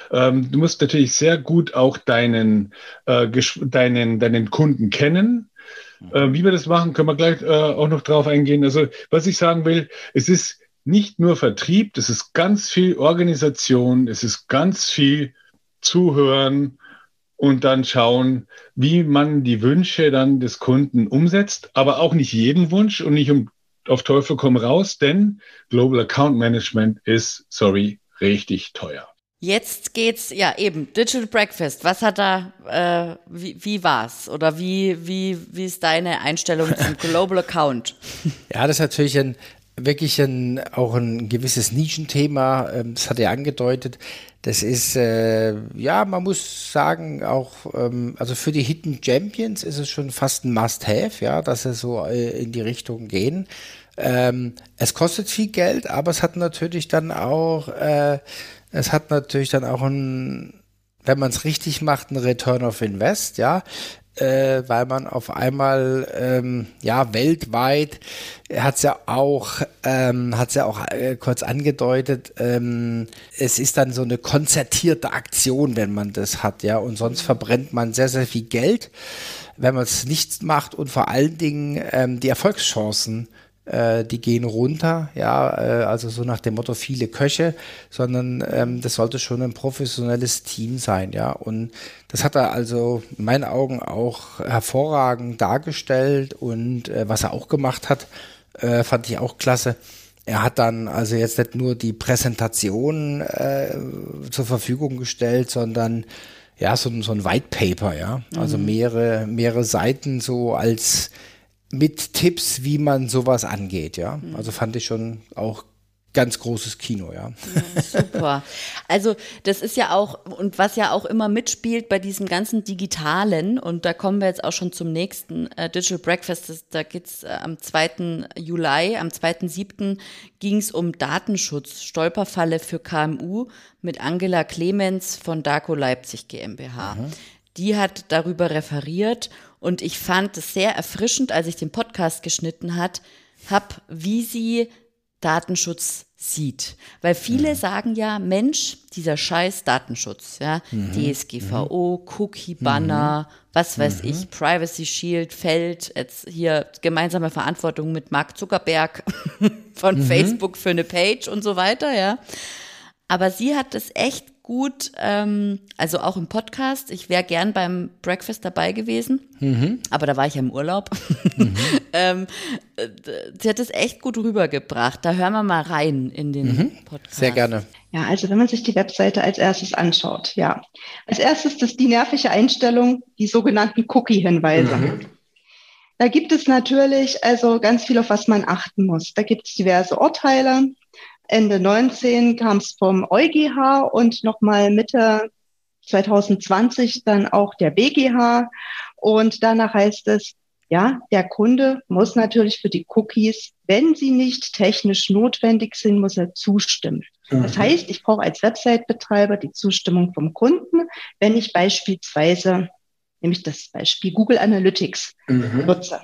Ähm, du musst natürlich sehr gut auch deinen, äh, deinen, deinen Kunden kennen. Mhm. Äh, wie wir das machen, können wir gleich äh, auch noch drauf eingehen. Also, was ich sagen will, es ist nicht nur Vertrieb, es ist ganz viel Organisation, es ist ganz viel Zuhören und dann schauen, wie man die Wünsche dann des Kunden umsetzt, aber auch nicht jeden Wunsch und nicht um, auf Teufel komm raus, denn Global Account Management ist, sorry, richtig teuer. Jetzt geht's ja eben Digital Breakfast. Was hat da, äh, wie, wie war's oder wie wie wie ist deine Einstellung zum <laughs> Global Account? Ja, das ist natürlich ein wirklich ein, auch ein gewisses Nischenthema. Ähm, das hat er angedeutet. Das ist, äh, ja, man muss sagen, auch, ähm, also für die Hidden Champions ist es schon fast ein Must-Have, ja, dass sie so äh, in die Richtung gehen. Ähm, es kostet viel Geld, aber es hat natürlich dann auch, äh, es hat natürlich dann auch ein, wenn man es richtig macht, ein Return of Invest, ja äh, weil man auf einmal ähm, ja weltweit hat es ja auch ähm, hat ja auch äh, kurz angedeutet ähm, es ist dann so eine konzertierte Aktion wenn man das hat ja. Und sonst verbrennt man sehr sehr viel Geld wenn man es nicht macht und vor allen Dingen ähm, die Erfolgschancen äh, die gehen runter, ja, äh, also so nach dem Motto viele Köche, sondern ähm, das sollte schon ein professionelles Team sein, ja. Und das hat er also in meinen Augen auch hervorragend dargestellt und äh, was er auch gemacht hat, äh, fand ich auch klasse. Er hat dann also jetzt nicht nur die Präsentation äh, zur Verfügung gestellt, sondern ja, so, so ein White Paper, ja. Also mhm. mehrere, mehrere Seiten so als mit Tipps, wie man sowas angeht, ja. Mhm. Also fand ich schon auch ganz großes Kino, ja. ja. Super. Also das ist ja auch, und was ja auch immer mitspielt bei diesem ganzen Digitalen, und da kommen wir jetzt auch schon zum nächsten äh, Digital Breakfast, das, da geht's äh, am 2. Juli, am 2.7. ging es um Datenschutz, Stolperfalle für KMU mit Angela Clemens von Darko Leipzig GmbH. Mhm. Die hat darüber referiert und ich fand es sehr erfrischend, als ich den Podcast geschnitten hat, hab, wie sie Datenschutz sieht. Weil viele mhm. sagen ja, Mensch, dieser scheiß Datenschutz, ja, mhm. DSGVO, mhm. Cookie-Banner, mhm. was weiß mhm. ich, Privacy Shield, Feld, jetzt hier gemeinsame Verantwortung mit Mark Zuckerberg <laughs> von mhm. Facebook für eine Page und so weiter, ja. Aber sie hat es echt gut, ähm, also auch im Podcast. Ich wäre gern beim Breakfast dabei gewesen, mhm. aber da war ich ja im Urlaub. Mhm. <laughs> ähm, sie hat es echt gut rübergebracht. Da hören wir mal rein in den mhm. Podcast. Sehr gerne. Ja, also wenn man sich die Webseite als erstes anschaut, ja. Als erstes ist die nervige Einstellung, die sogenannten Cookie-Hinweise. Mhm. Da gibt es natürlich also ganz viel, auf was man achten muss. Da gibt es diverse Urteile, Ende 19 kam es vom EuGH und nochmal Mitte 2020 dann auch der BGH. Und danach heißt es, ja, der Kunde muss natürlich für die Cookies, wenn sie nicht technisch notwendig sind, muss er zustimmen. Mhm. Das heißt, ich brauche als Website-Betreiber die Zustimmung vom Kunden, wenn ich beispielsweise, nämlich das Beispiel Google Analytics mhm. nutze.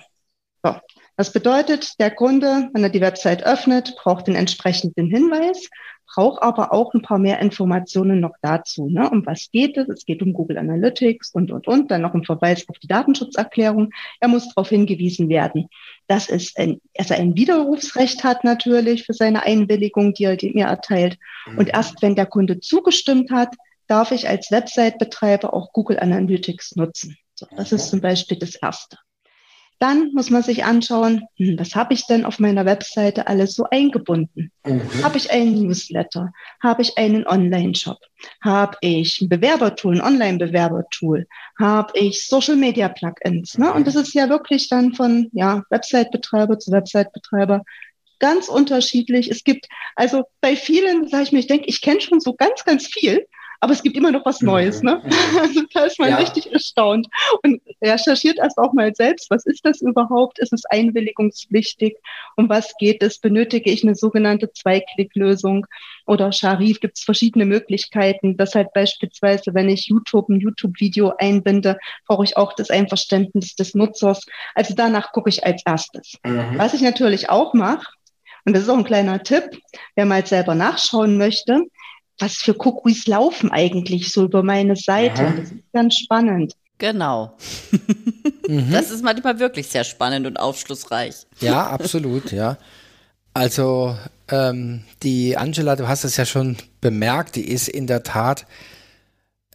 So. Das bedeutet, der Kunde, wenn er die Website öffnet, braucht den entsprechenden Hinweis, braucht aber auch ein paar mehr Informationen noch dazu. Ne? Um was geht es? Es geht um Google Analytics und, und, und. Dann noch ein Verweis auf die Datenschutzerklärung. Er muss darauf hingewiesen werden, dass es ein, dass er ein Widerrufsrecht hat natürlich für seine Einwilligung, die er mir erteilt. Und erst wenn der Kunde zugestimmt hat, darf ich als Website-Betreiber auch Google Analytics nutzen. So, das ist zum Beispiel das Erste. Dann muss man sich anschauen, hm, was habe ich denn auf meiner Webseite alles so eingebunden? Mhm. Habe ich einen Newsletter? Habe ich einen Online-Shop? Habe ich ein Bewerbertool, ein Online-Bewerbertool? Habe ich Social-Media-Plugins? Ne? Und das ist ja wirklich dann von ja, Website-Betreiber zu Website-Betreiber ganz unterschiedlich. Es gibt also bei vielen, sage ich mir, ich denke, ich kenne schon so ganz, ganz viel aber es gibt immer noch was Neues. Ne? Also <laughs> da ist man ja. richtig erstaunt und recherchiert erst auch mal selbst, was ist das überhaupt? Ist es einwilligungspflichtig? Um was geht es? Benötige ich eine sogenannte Zweiklicklösung? Oder Sharif gibt es verschiedene Möglichkeiten. Das halt beispielsweise, wenn ich YouTube ein YouTube-Video einbinde, brauche ich auch das Einverständnis des Nutzers. Also danach gucke ich als erstes. Mhm. Was ich natürlich auch mache, und das ist auch ein kleiner Tipp, wer mal selber nachschauen möchte, was für Cookies laufen eigentlich so über meine Seite. Aha. Das ist ganz spannend. Genau. <laughs> mhm. Das ist manchmal wirklich sehr spannend und aufschlussreich. Ja, absolut, ja. Also ähm, die Angela, du hast es ja schon bemerkt, die ist in der Tat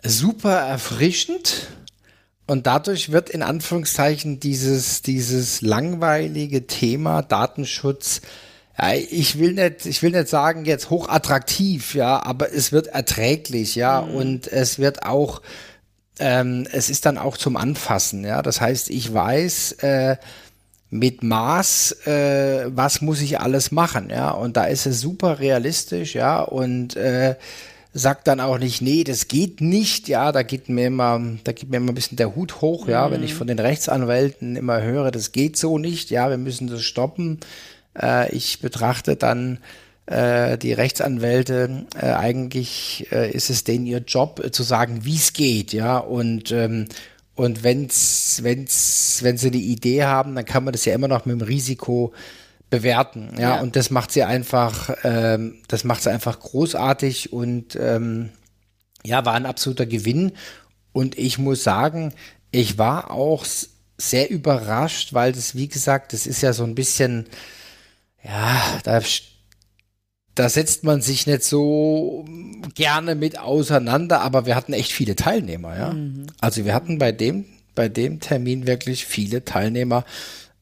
super erfrischend und dadurch wird in Anführungszeichen dieses, dieses langweilige Thema Datenschutz ja, ich will nicht, ich will nicht sagen jetzt hochattraktiv, ja, aber es wird erträglich, ja, mhm. und es wird auch, ähm, es ist dann auch zum Anfassen, ja. Das heißt, ich weiß, äh, mit Maß, äh, was muss ich alles machen, ja, und da ist es super realistisch, ja, und äh, sagt dann auch nicht, nee, das geht nicht, ja, da geht mir immer, da geht mir immer ein bisschen der Hut hoch, ja, mhm. wenn ich mhm. von den Rechtsanwälten immer höre, das geht so nicht, ja, wir müssen das stoppen. Äh, ich betrachte dann äh, die Rechtsanwälte, äh, eigentlich äh, ist es denen ihr Job äh, zu sagen, wie es geht, ja, und ähm, und wenn's, wenn's, wenn sie eine Idee haben, dann kann man das ja immer noch mit dem Risiko bewerten. Ja, ja. und das macht sie einfach, ähm, das macht sie einfach großartig und ähm, ja, war ein absoluter Gewinn. Und ich muss sagen, ich war auch sehr überrascht, weil das, wie gesagt, das ist ja so ein bisschen, ja, da, da setzt man sich nicht so gerne mit auseinander, aber wir hatten echt viele Teilnehmer, ja. Mhm. Also wir hatten bei dem, bei dem Termin wirklich viele Teilnehmer.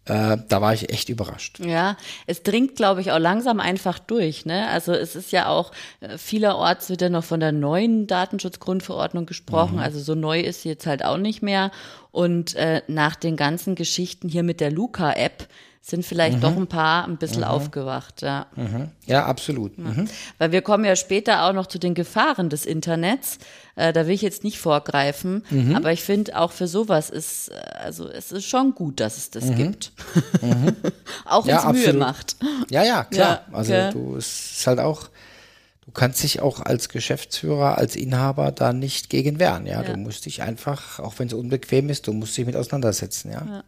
Äh, da war ich echt überrascht. Ja, es dringt, glaube ich, auch langsam einfach durch. Ne? Also es ist ja auch, äh, vielerorts wird ja noch von der neuen Datenschutzgrundverordnung gesprochen. Mhm. Also so neu ist sie jetzt halt auch nicht mehr. Und äh, nach den ganzen Geschichten hier mit der Luca-App, sind vielleicht mhm. doch ein paar ein bisschen mhm. aufgewacht. Ja, mhm. ja absolut. Ja. Mhm. Weil wir kommen ja später auch noch zu den Gefahren des Internets. Äh, da will ich jetzt nicht vorgreifen, mhm. aber ich finde auch für sowas ist, äh, also es ist schon gut, dass es das mhm. gibt. <laughs> <laughs> auch wenn es ja, Mühe macht. Ja, ja, klar. Ja, also okay. du es ist halt auch, du kannst dich auch als Geschäftsführer, als Inhaber da nicht gegen wehren. Ja, ja. du musst dich einfach, auch wenn es unbequem ist, du musst dich mit auseinandersetzen. ja.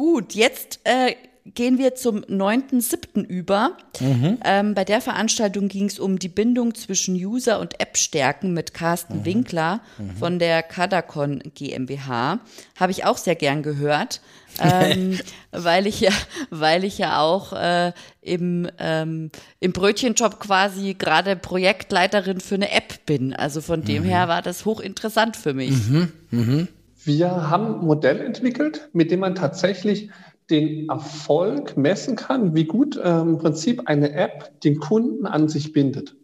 Gut, jetzt äh, gehen wir zum 9.7. über. Mhm. Ähm, bei der Veranstaltung ging es um die Bindung zwischen User und App-Stärken mit Carsten mhm. Winkler mhm. von der Kadacon GmbH. Habe ich auch sehr gern gehört, <laughs> ähm, weil ich ja, weil ich ja auch äh, im, ähm, im Brötchenjob quasi gerade Projektleiterin für eine App bin. Also von dem mhm. her war das hochinteressant für mich. Mhm. Wir haben ein Modell entwickelt, mit dem man tatsächlich den Erfolg messen kann, wie gut äh, im Prinzip eine App den Kunden an sich bindet.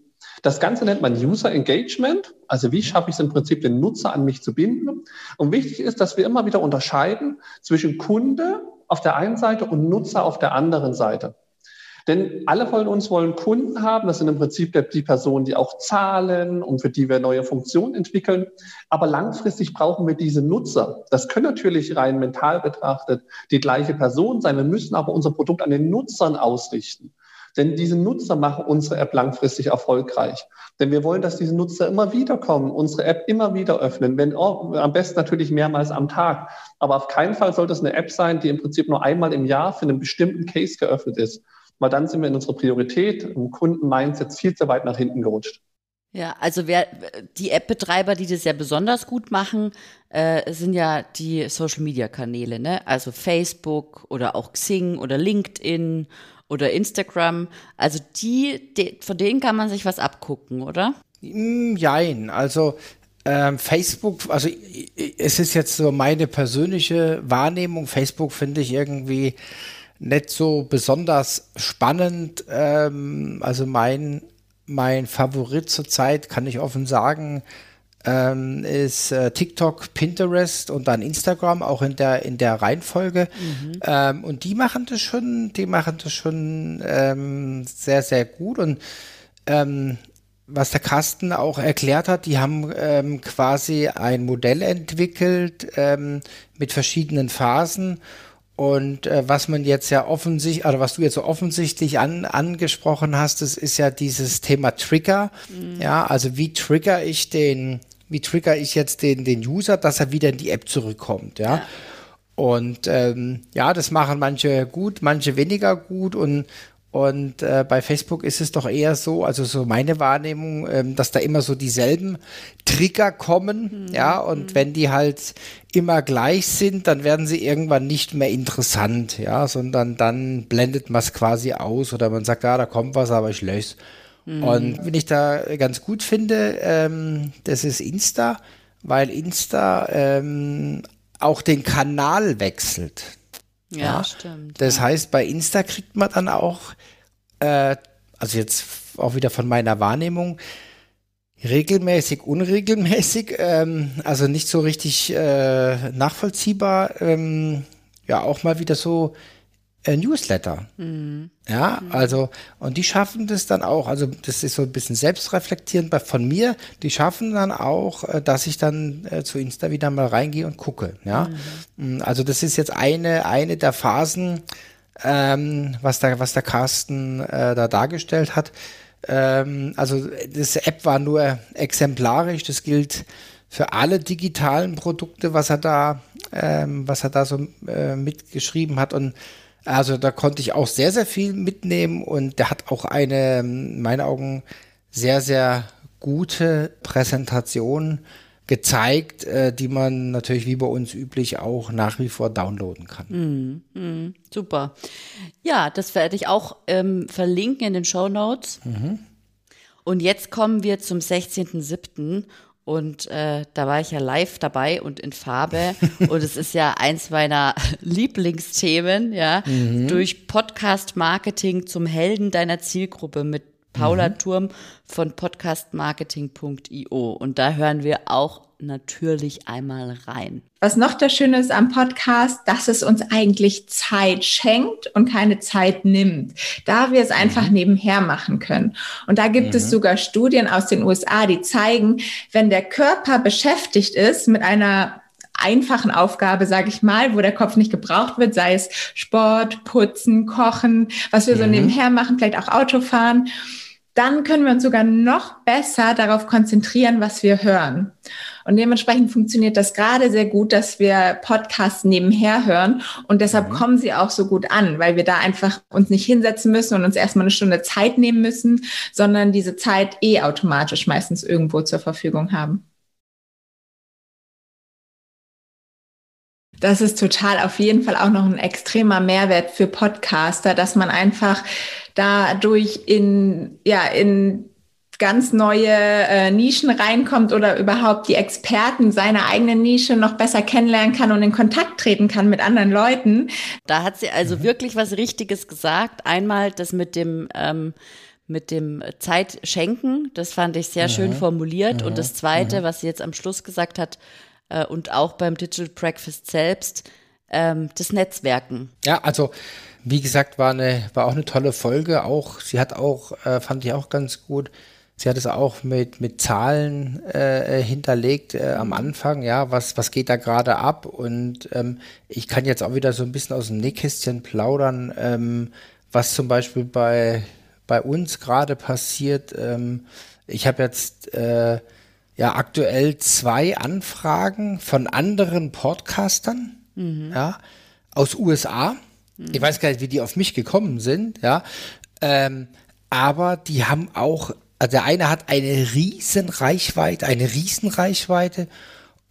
Das Ganze nennt man User Engagement, also wie schaffe ich es im Prinzip, den Nutzer an mich zu binden. Und wichtig ist, dass wir immer wieder unterscheiden zwischen Kunde auf der einen Seite und Nutzer auf der anderen Seite. Denn alle von uns wollen Kunden haben. Das sind im Prinzip die Personen, die auch zahlen und für die wir neue Funktionen entwickeln. Aber langfristig brauchen wir diese Nutzer. Das können natürlich rein mental betrachtet die gleiche Person sein. Wir müssen aber unser Produkt an den Nutzern ausrichten. Denn diese Nutzer machen unsere App langfristig erfolgreich. Denn wir wollen, dass diese Nutzer immer wieder kommen, unsere App immer wieder öffnen, wenn oh, am besten natürlich mehrmals am Tag. Aber auf keinen Fall sollte es eine App sein, die im Prinzip nur einmal im Jahr für einen bestimmten Case geöffnet ist. Weil dann sind wir in unserer Priorität im Kunden-Mindset viel zu weit nach hinten gerutscht. Ja, also wer die App-Betreiber, die das ja besonders gut machen, äh, sind ja die Social-Media-Kanäle, ne? Also Facebook oder auch Xing oder LinkedIn oder Instagram. Also die, die von denen kann man sich was abgucken, oder? Mm, jein, also ähm, Facebook, also es ist jetzt so meine persönliche Wahrnehmung. Facebook finde ich irgendwie nicht so besonders spannend. Ähm, also mein mein Favorit zurzeit, kann ich offen sagen, ähm, ist äh, TikTok, Pinterest und dann Instagram, auch in der, in der Reihenfolge. Mhm. Ähm, und die machen das schon, die machen das schon ähm, sehr, sehr gut. Und ähm, was der Carsten auch erklärt hat, die haben ähm, quasi ein Modell entwickelt ähm, mit verschiedenen Phasen und äh, was man jetzt ja offensichtlich, oder was du jetzt so offensichtlich an, angesprochen hast, das ist ja dieses Thema Trigger. Mhm. Ja, also wie trigger ich den, wie trigger ich jetzt den, den User, dass er wieder in die App zurückkommt, ja. ja. Und ähm, ja, das machen manche gut, manche weniger gut und und äh, bei Facebook ist es doch eher so, also so meine Wahrnehmung, ähm, dass da immer so dieselben Trigger kommen, mhm. ja, und wenn die halt immer gleich sind, dann werden sie irgendwann nicht mehr interessant, ja, sondern dann blendet man es quasi aus oder man sagt, ja, da kommt was, aber ich löse mhm. Und wenn ich da ganz gut finde, ähm, das ist Insta, weil Insta ähm, auch den Kanal wechselt. Ja, ja, stimmt. Das ja. heißt, bei Insta kriegt man dann auch, äh, also jetzt auch wieder von meiner Wahrnehmung, regelmäßig, unregelmäßig, ähm, also nicht so richtig äh, nachvollziehbar, ähm, ja, auch mal wieder so äh, Newsletter. Mhm. Ja, also, und die schaffen das dann auch, also das ist so ein bisschen selbstreflektierend bei, von mir, die schaffen dann auch, äh, dass ich dann äh, zu Insta wieder mal reingehe und gucke. Ja, mhm. Mm, also das ist jetzt eine, eine der Phasen, ähm, was, da, was der Carsten äh, da dargestellt hat. Ähm, also das App war nur exemplarisch, das gilt für alle digitalen Produkte, was er da, ähm, was er da so äh, mitgeschrieben hat und also da konnte ich auch sehr, sehr viel mitnehmen und der hat auch eine, in meinen Augen, sehr, sehr gute Präsentation gezeigt, äh, die man natürlich wie bei uns üblich auch nach wie vor downloaden kann. Mm, mm, super. Ja, das werde ich auch ähm, verlinken in den Show Notes. Mhm. Und jetzt kommen wir zum 16.07. Und äh, da war ich ja live dabei und in Farbe. <laughs> und es ist ja eins meiner <laughs> Lieblingsthemen, ja, mhm. durch Podcast-Marketing zum Helden deiner Zielgruppe mit Paula mhm. Turm von podcastmarketing.io. Und da hören wir auch natürlich einmal rein. Was noch das Schöne ist am Podcast, dass es uns eigentlich Zeit schenkt und keine Zeit nimmt, da wir es einfach mhm. nebenher machen können. Und da gibt mhm. es sogar Studien aus den USA, die zeigen, wenn der Körper beschäftigt ist mit einer einfachen Aufgabe, sage ich mal, wo der Kopf nicht gebraucht wird, sei es Sport, Putzen, Kochen, was wir so mhm. nebenher machen, vielleicht auch Autofahren dann können wir uns sogar noch besser darauf konzentrieren, was wir hören. Und dementsprechend funktioniert das gerade sehr gut, dass wir Podcasts nebenher hören. Und deshalb mhm. kommen sie auch so gut an, weil wir da einfach uns nicht hinsetzen müssen und uns erstmal eine Stunde Zeit nehmen müssen, sondern diese Zeit eh automatisch meistens irgendwo zur Verfügung haben. Das ist total auf jeden Fall auch noch ein extremer Mehrwert für Podcaster, dass man einfach dadurch in, ja, in ganz neue äh, Nischen reinkommt oder überhaupt die Experten seiner eigenen Nische noch besser kennenlernen kann und in Kontakt treten kann mit anderen Leuten. Da hat sie also mhm. wirklich was Richtiges gesagt. Einmal das mit dem ähm, mit dem Zeit schenken, das fand ich sehr mhm. schön formuliert. Mhm. Und das Zweite, mhm. was sie jetzt am Schluss gesagt hat, äh, und auch beim Digital Breakfast selbst, ähm, das Netzwerken. Ja, also wie gesagt, war eine, war auch eine tolle Folge. Auch, sie hat auch, äh, fand ich auch ganz gut. Sie hat es auch mit, mit Zahlen äh, hinterlegt äh, am Anfang, ja, was, was geht da gerade ab? Und ähm, ich kann jetzt auch wieder so ein bisschen aus dem Nähkästchen plaudern, ähm, was zum Beispiel bei bei uns gerade passiert. Ähm, ich habe jetzt äh, ja aktuell zwei Anfragen von anderen Podcastern, mhm. ja, aus USA. Mhm. Ich weiß gar nicht, wie die auf mich gekommen sind, ja. Ähm, aber die haben auch, also der eine hat eine riesen Reichweite, eine riesen Reichweite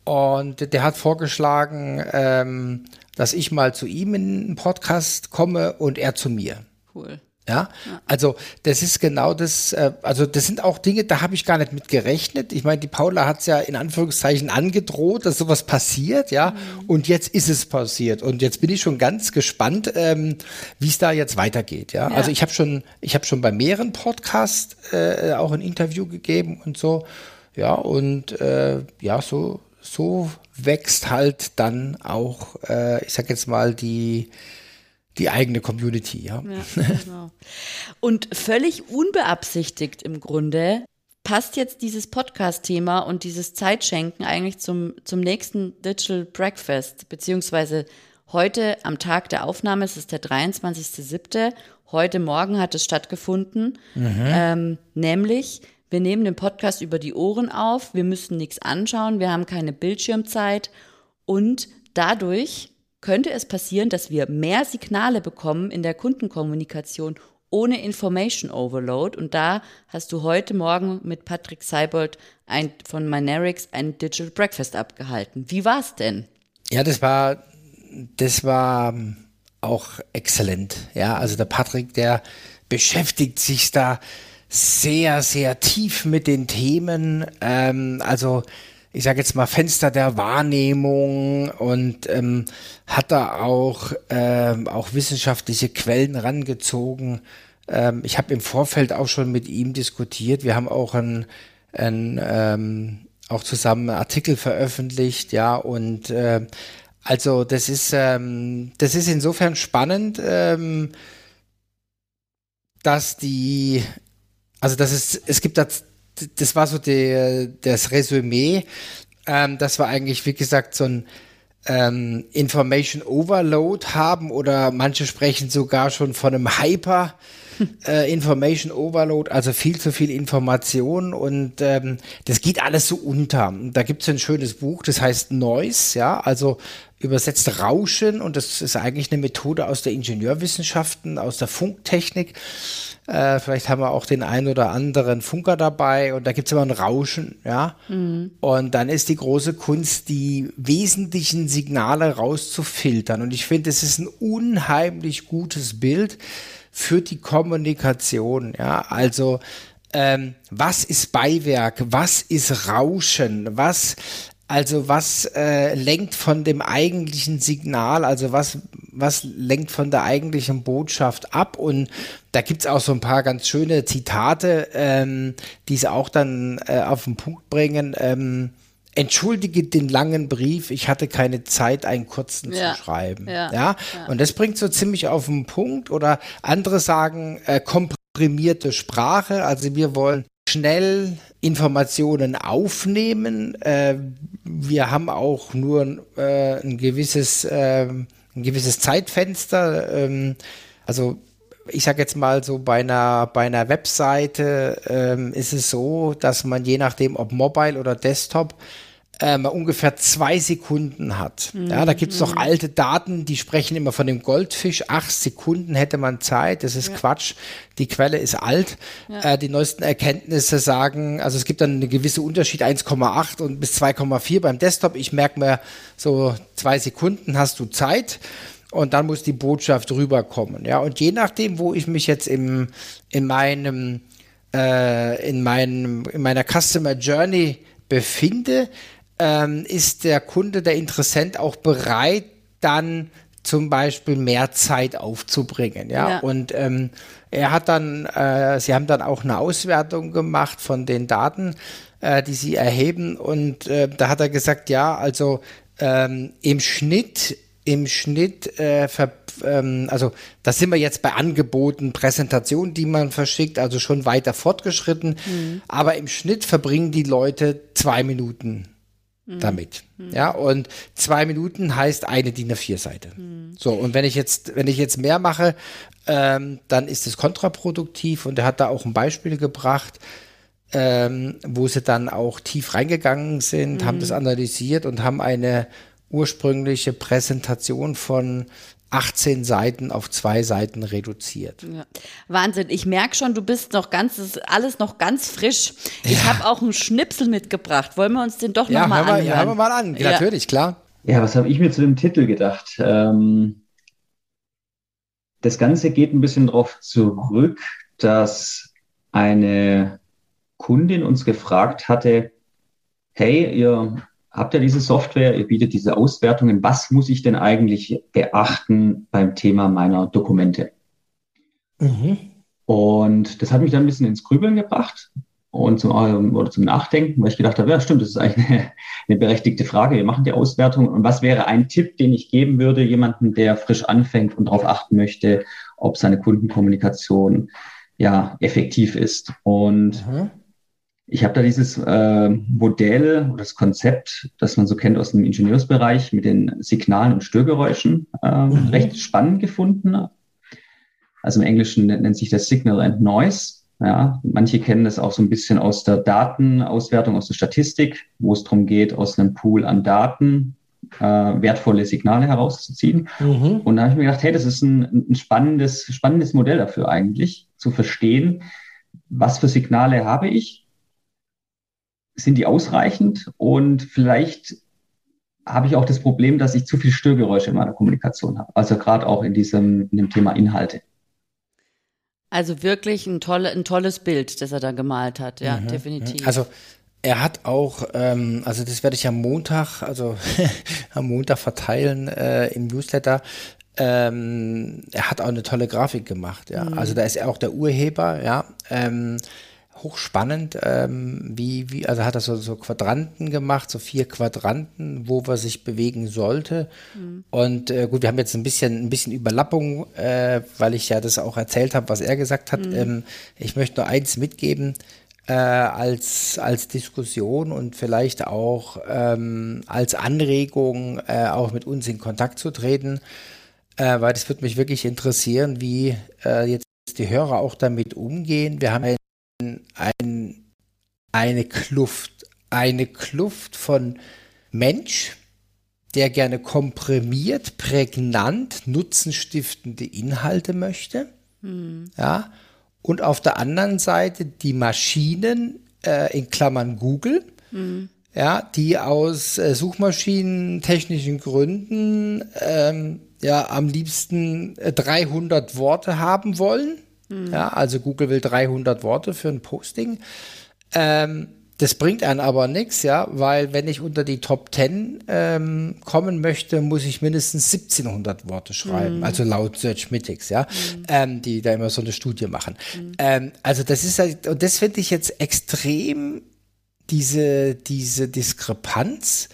und der hat vorgeschlagen, ähm, dass ich mal zu ihm in einen Podcast komme und er zu mir. Cool. Ja? ja, also das ist genau das, äh, also das sind auch Dinge, da habe ich gar nicht mit gerechnet. Ich meine, die Paula hat es ja in Anführungszeichen angedroht, dass sowas passiert, ja, mhm. und jetzt ist es passiert. Und jetzt bin ich schon ganz gespannt, ähm, wie es da jetzt weitergeht. Ja, ja. also ich habe schon, ich habe schon bei mehreren Podcasts äh, auch ein Interview gegeben und so. Ja, und äh, ja, so, so wächst halt dann auch, äh, ich sag jetzt mal, die die eigene Community, ja. ja <laughs> genau. Und völlig unbeabsichtigt im Grunde passt jetzt dieses Podcast-Thema und dieses Zeitschenken eigentlich zum, zum nächsten Digital Breakfast, beziehungsweise heute am Tag der Aufnahme, es ist der 23.07., heute Morgen hat es stattgefunden, mhm. ähm, nämlich wir nehmen den Podcast über die Ohren auf, wir müssen nichts anschauen, wir haben keine Bildschirmzeit und dadurch könnte es passieren, dass wir mehr Signale bekommen in der Kundenkommunikation ohne Information Overload. Und da hast du heute Morgen mit Patrick Seibold ein, von Mynerics ein Digital Breakfast abgehalten. Wie war es denn? Ja, das war, das war ähm, auch exzellent. Ja, also der Patrick, der beschäftigt sich da sehr, sehr tief mit den Themen. Ähm, also ich sage jetzt mal, Fenster der Wahrnehmung und ähm, hat da auch, ähm, auch wissenschaftliche Quellen rangezogen. Ähm, ich habe im Vorfeld auch schon mit ihm diskutiert. Wir haben auch ein, ein ähm, auch zusammen einen Artikel veröffentlicht, ja, und äh, also das ist, ähm, das ist insofern spannend, ähm, dass die, also das ist, es gibt da das war so die, das Resümee. Ähm, das war eigentlich, wie gesagt, so ein ähm, Information Overload haben oder manche sprechen sogar schon von einem Hyper äh, Information Overload, also viel zu viel Information und ähm, das geht alles so unter. Da gibt es ein schönes Buch, das heißt Noise, ja, also übersetzt Rauschen und das ist eigentlich eine Methode aus der Ingenieurwissenschaften, aus der Funktechnik. Äh, vielleicht haben wir auch den einen oder anderen Funker dabei und da gibt es immer ein Rauschen, ja. Mhm. Und dann ist die große Kunst, die wesentlichen Signale rauszufiltern. Und ich finde, es ist ein unheimlich gutes Bild für die Kommunikation, ja. Also ähm, was ist Beiwerk, was ist Rauschen, was also was äh, lenkt von dem eigentlichen Signal, also was, was lenkt von der eigentlichen Botschaft ab? Und da gibt's auch so ein paar ganz schöne Zitate, ähm, die es auch dann äh, auf den Punkt bringen. Ähm, Entschuldige den langen Brief, ich hatte keine Zeit, einen kurzen ja. zu schreiben. Ja. ja. Und das bringt so ziemlich auf den Punkt. Oder andere sagen äh, komprimierte Sprache. Also wir wollen schnell Informationen aufnehmen. Äh, wir haben auch nur äh, ein gewisses äh, ein gewisses Zeitfenster. Ähm, also ich sage jetzt mal so bei einer bei einer Webseite ähm, ist es so, dass man je nachdem ob Mobile oder Desktop äh, man ungefähr zwei Sekunden hat. Mhm. Ja, da gibt es noch mhm. alte Daten, die sprechen immer von dem Goldfisch. Acht Sekunden hätte man Zeit. Das ist ja. Quatsch. Die Quelle ist alt. Ja. Äh, die neuesten Erkenntnisse sagen, also es gibt dann eine gewisse Unterschied 1,8 und bis 2,4 beim Desktop. Ich merke mir so zwei Sekunden hast du Zeit und dann muss die Botschaft rüberkommen. Ja, und je nachdem, wo ich mich jetzt im, in meinem, äh, in meinem, in meiner Customer Journey befinde, ähm, ist der Kunde, der Interessent auch bereit, dann zum Beispiel mehr Zeit aufzubringen. Ja, ja. und ähm, er hat dann, äh, sie haben dann auch eine Auswertung gemacht von den Daten, äh, die sie erheben, und äh, da hat er gesagt, ja, also ähm, im Schnitt im Schnitt, äh, ähm, also da sind wir jetzt bei Angeboten, Präsentationen, die man verschickt, also schon weiter fortgeschritten. Mhm. Aber im Schnitt verbringen die Leute zwei Minuten. Damit. Mhm. Ja, und zwei Minuten heißt eine DIN A4-Seite. Mhm. So, und wenn ich jetzt, wenn ich jetzt mehr mache, ähm, dann ist es kontraproduktiv und er hat da auch ein Beispiel gebracht, ähm, wo sie dann auch tief reingegangen sind, haben das analysiert und haben eine ursprüngliche Präsentation von 18 Seiten auf zwei Seiten reduziert. Ja. Wahnsinn. Ich merke schon, du bist noch ganz, das ist alles noch ganz frisch. Ich ja. habe auch einen Schnipsel mitgebracht. Wollen wir uns den doch ja, nochmal anhören? Ja, hören wir mal an. Ja. Natürlich, klar. Ja, was habe ich mir zu dem Titel gedacht? Ähm, das Ganze geht ein bisschen darauf zurück, dass eine Kundin uns gefragt hatte, hey, ihr habt ja diese Software, ihr bietet diese Auswertungen. Was muss ich denn eigentlich beachten beim Thema meiner Dokumente? Mhm. Und das hat mich dann ein bisschen ins Grübeln gebracht und zum, oder zum Nachdenken, weil ich gedacht habe, ja stimmt, das ist eigentlich eine, <laughs> eine berechtigte Frage. Wir machen die Auswertung. Und was wäre ein Tipp, den ich geben würde, jemanden, der frisch anfängt und darauf achten möchte, ob seine Kundenkommunikation ja effektiv ist? Und mhm ich habe da dieses äh, Modell oder das Konzept, das man so kennt aus dem Ingenieursbereich mit den Signalen und Störgeräuschen, äh, mhm. recht spannend gefunden. Also im Englischen nennt sich das Signal and Noise. Ja, manche kennen das auch so ein bisschen aus der Datenauswertung, aus der Statistik, wo es darum geht, aus einem Pool an Daten äh, wertvolle Signale herauszuziehen. Mhm. Und da habe ich mir gedacht, hey, das ist ein, ein spannendes, spannendes Modell dafür eigentlich, zu verstehen, was für Signale habe ich, sind die ausreichend und vielleicht habe ich auch das Problem, dass ich zu viel Störgeräusche in meiner Kommunikation habe. Also gerade auch in diesem in dem Thema Inhalte. Also wirklich ein, tolle, ein tolles Bild, das er da gemalt hat, ja, mhm. definitiv. Also er hat auch, ähm, also das werde ich am Montag, also <laughs> am Montag verteilen äh, im Newsletter. Ähm, er hat auch eine tolle Grafik gemacht, ja. Mhm. Also da ist er auch der Urheber, ja. Ähm, hochspannend, ähm, wie, wie, also hat er so, so Quadranten gemacht, so vier Quadranten, wo wir sich bewegen sollte. Mhm. Und äh, gut, wir haben jetzt ein bisschen, ein bisschen Überlappung, äh, weil ich ja das auch erzählt habe, was er gesagt hat. Mhm. Ähm, ich möchte nur eins mitgeben. Äh, als, als Diskussion und vielleicht auch ähm, als Anregung, äh, auch mit uns in Kontakt zu treten, äh, weil das würde mich wirklich interessieren, wie äh, jetzt die Hörer auch damit umgehen. Wir haben ein ein, eine Kluft, eine Kluft von Mensch, der gerne komprimiert, prägnant, nutzenstiftende Inhalte möchte. Mhm. Ja. Und auf der anderen Seite die Maschinen, äh, in Klammern Google, mhm. ja, die aus äh, suchmaschinentechnischen Gründen ähm, ja, am liebsten 300 äh, Worte haben wollen Mhm. Ja, also Google will 300 Worte für ein Posting. Ähm, das bringt einen aber nichts, ja, weil wenn ich unter die Top 10 ähm, kommen möchte, muss ich mindestens 1700 Worte schreiben, mhm. also laut Searchmitics, ja, mhm. ähm, die da immer so eine Studie machen. Mhm. Ähm, also das ist halt, und das finde ich jetzt extrem, diese, diese Diskrepanz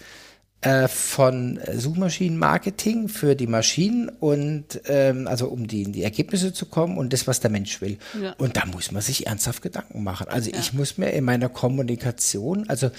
äh, von Suchmaschinenmarketing für die Maschinen und ähm, also um die in die Ergebnisse zu kommen und das, was der Mensch will. Ja. Und da muss man sich ernsthaft Gedanken machen. Also ja. ich muss mir in meiner Kommunikation, also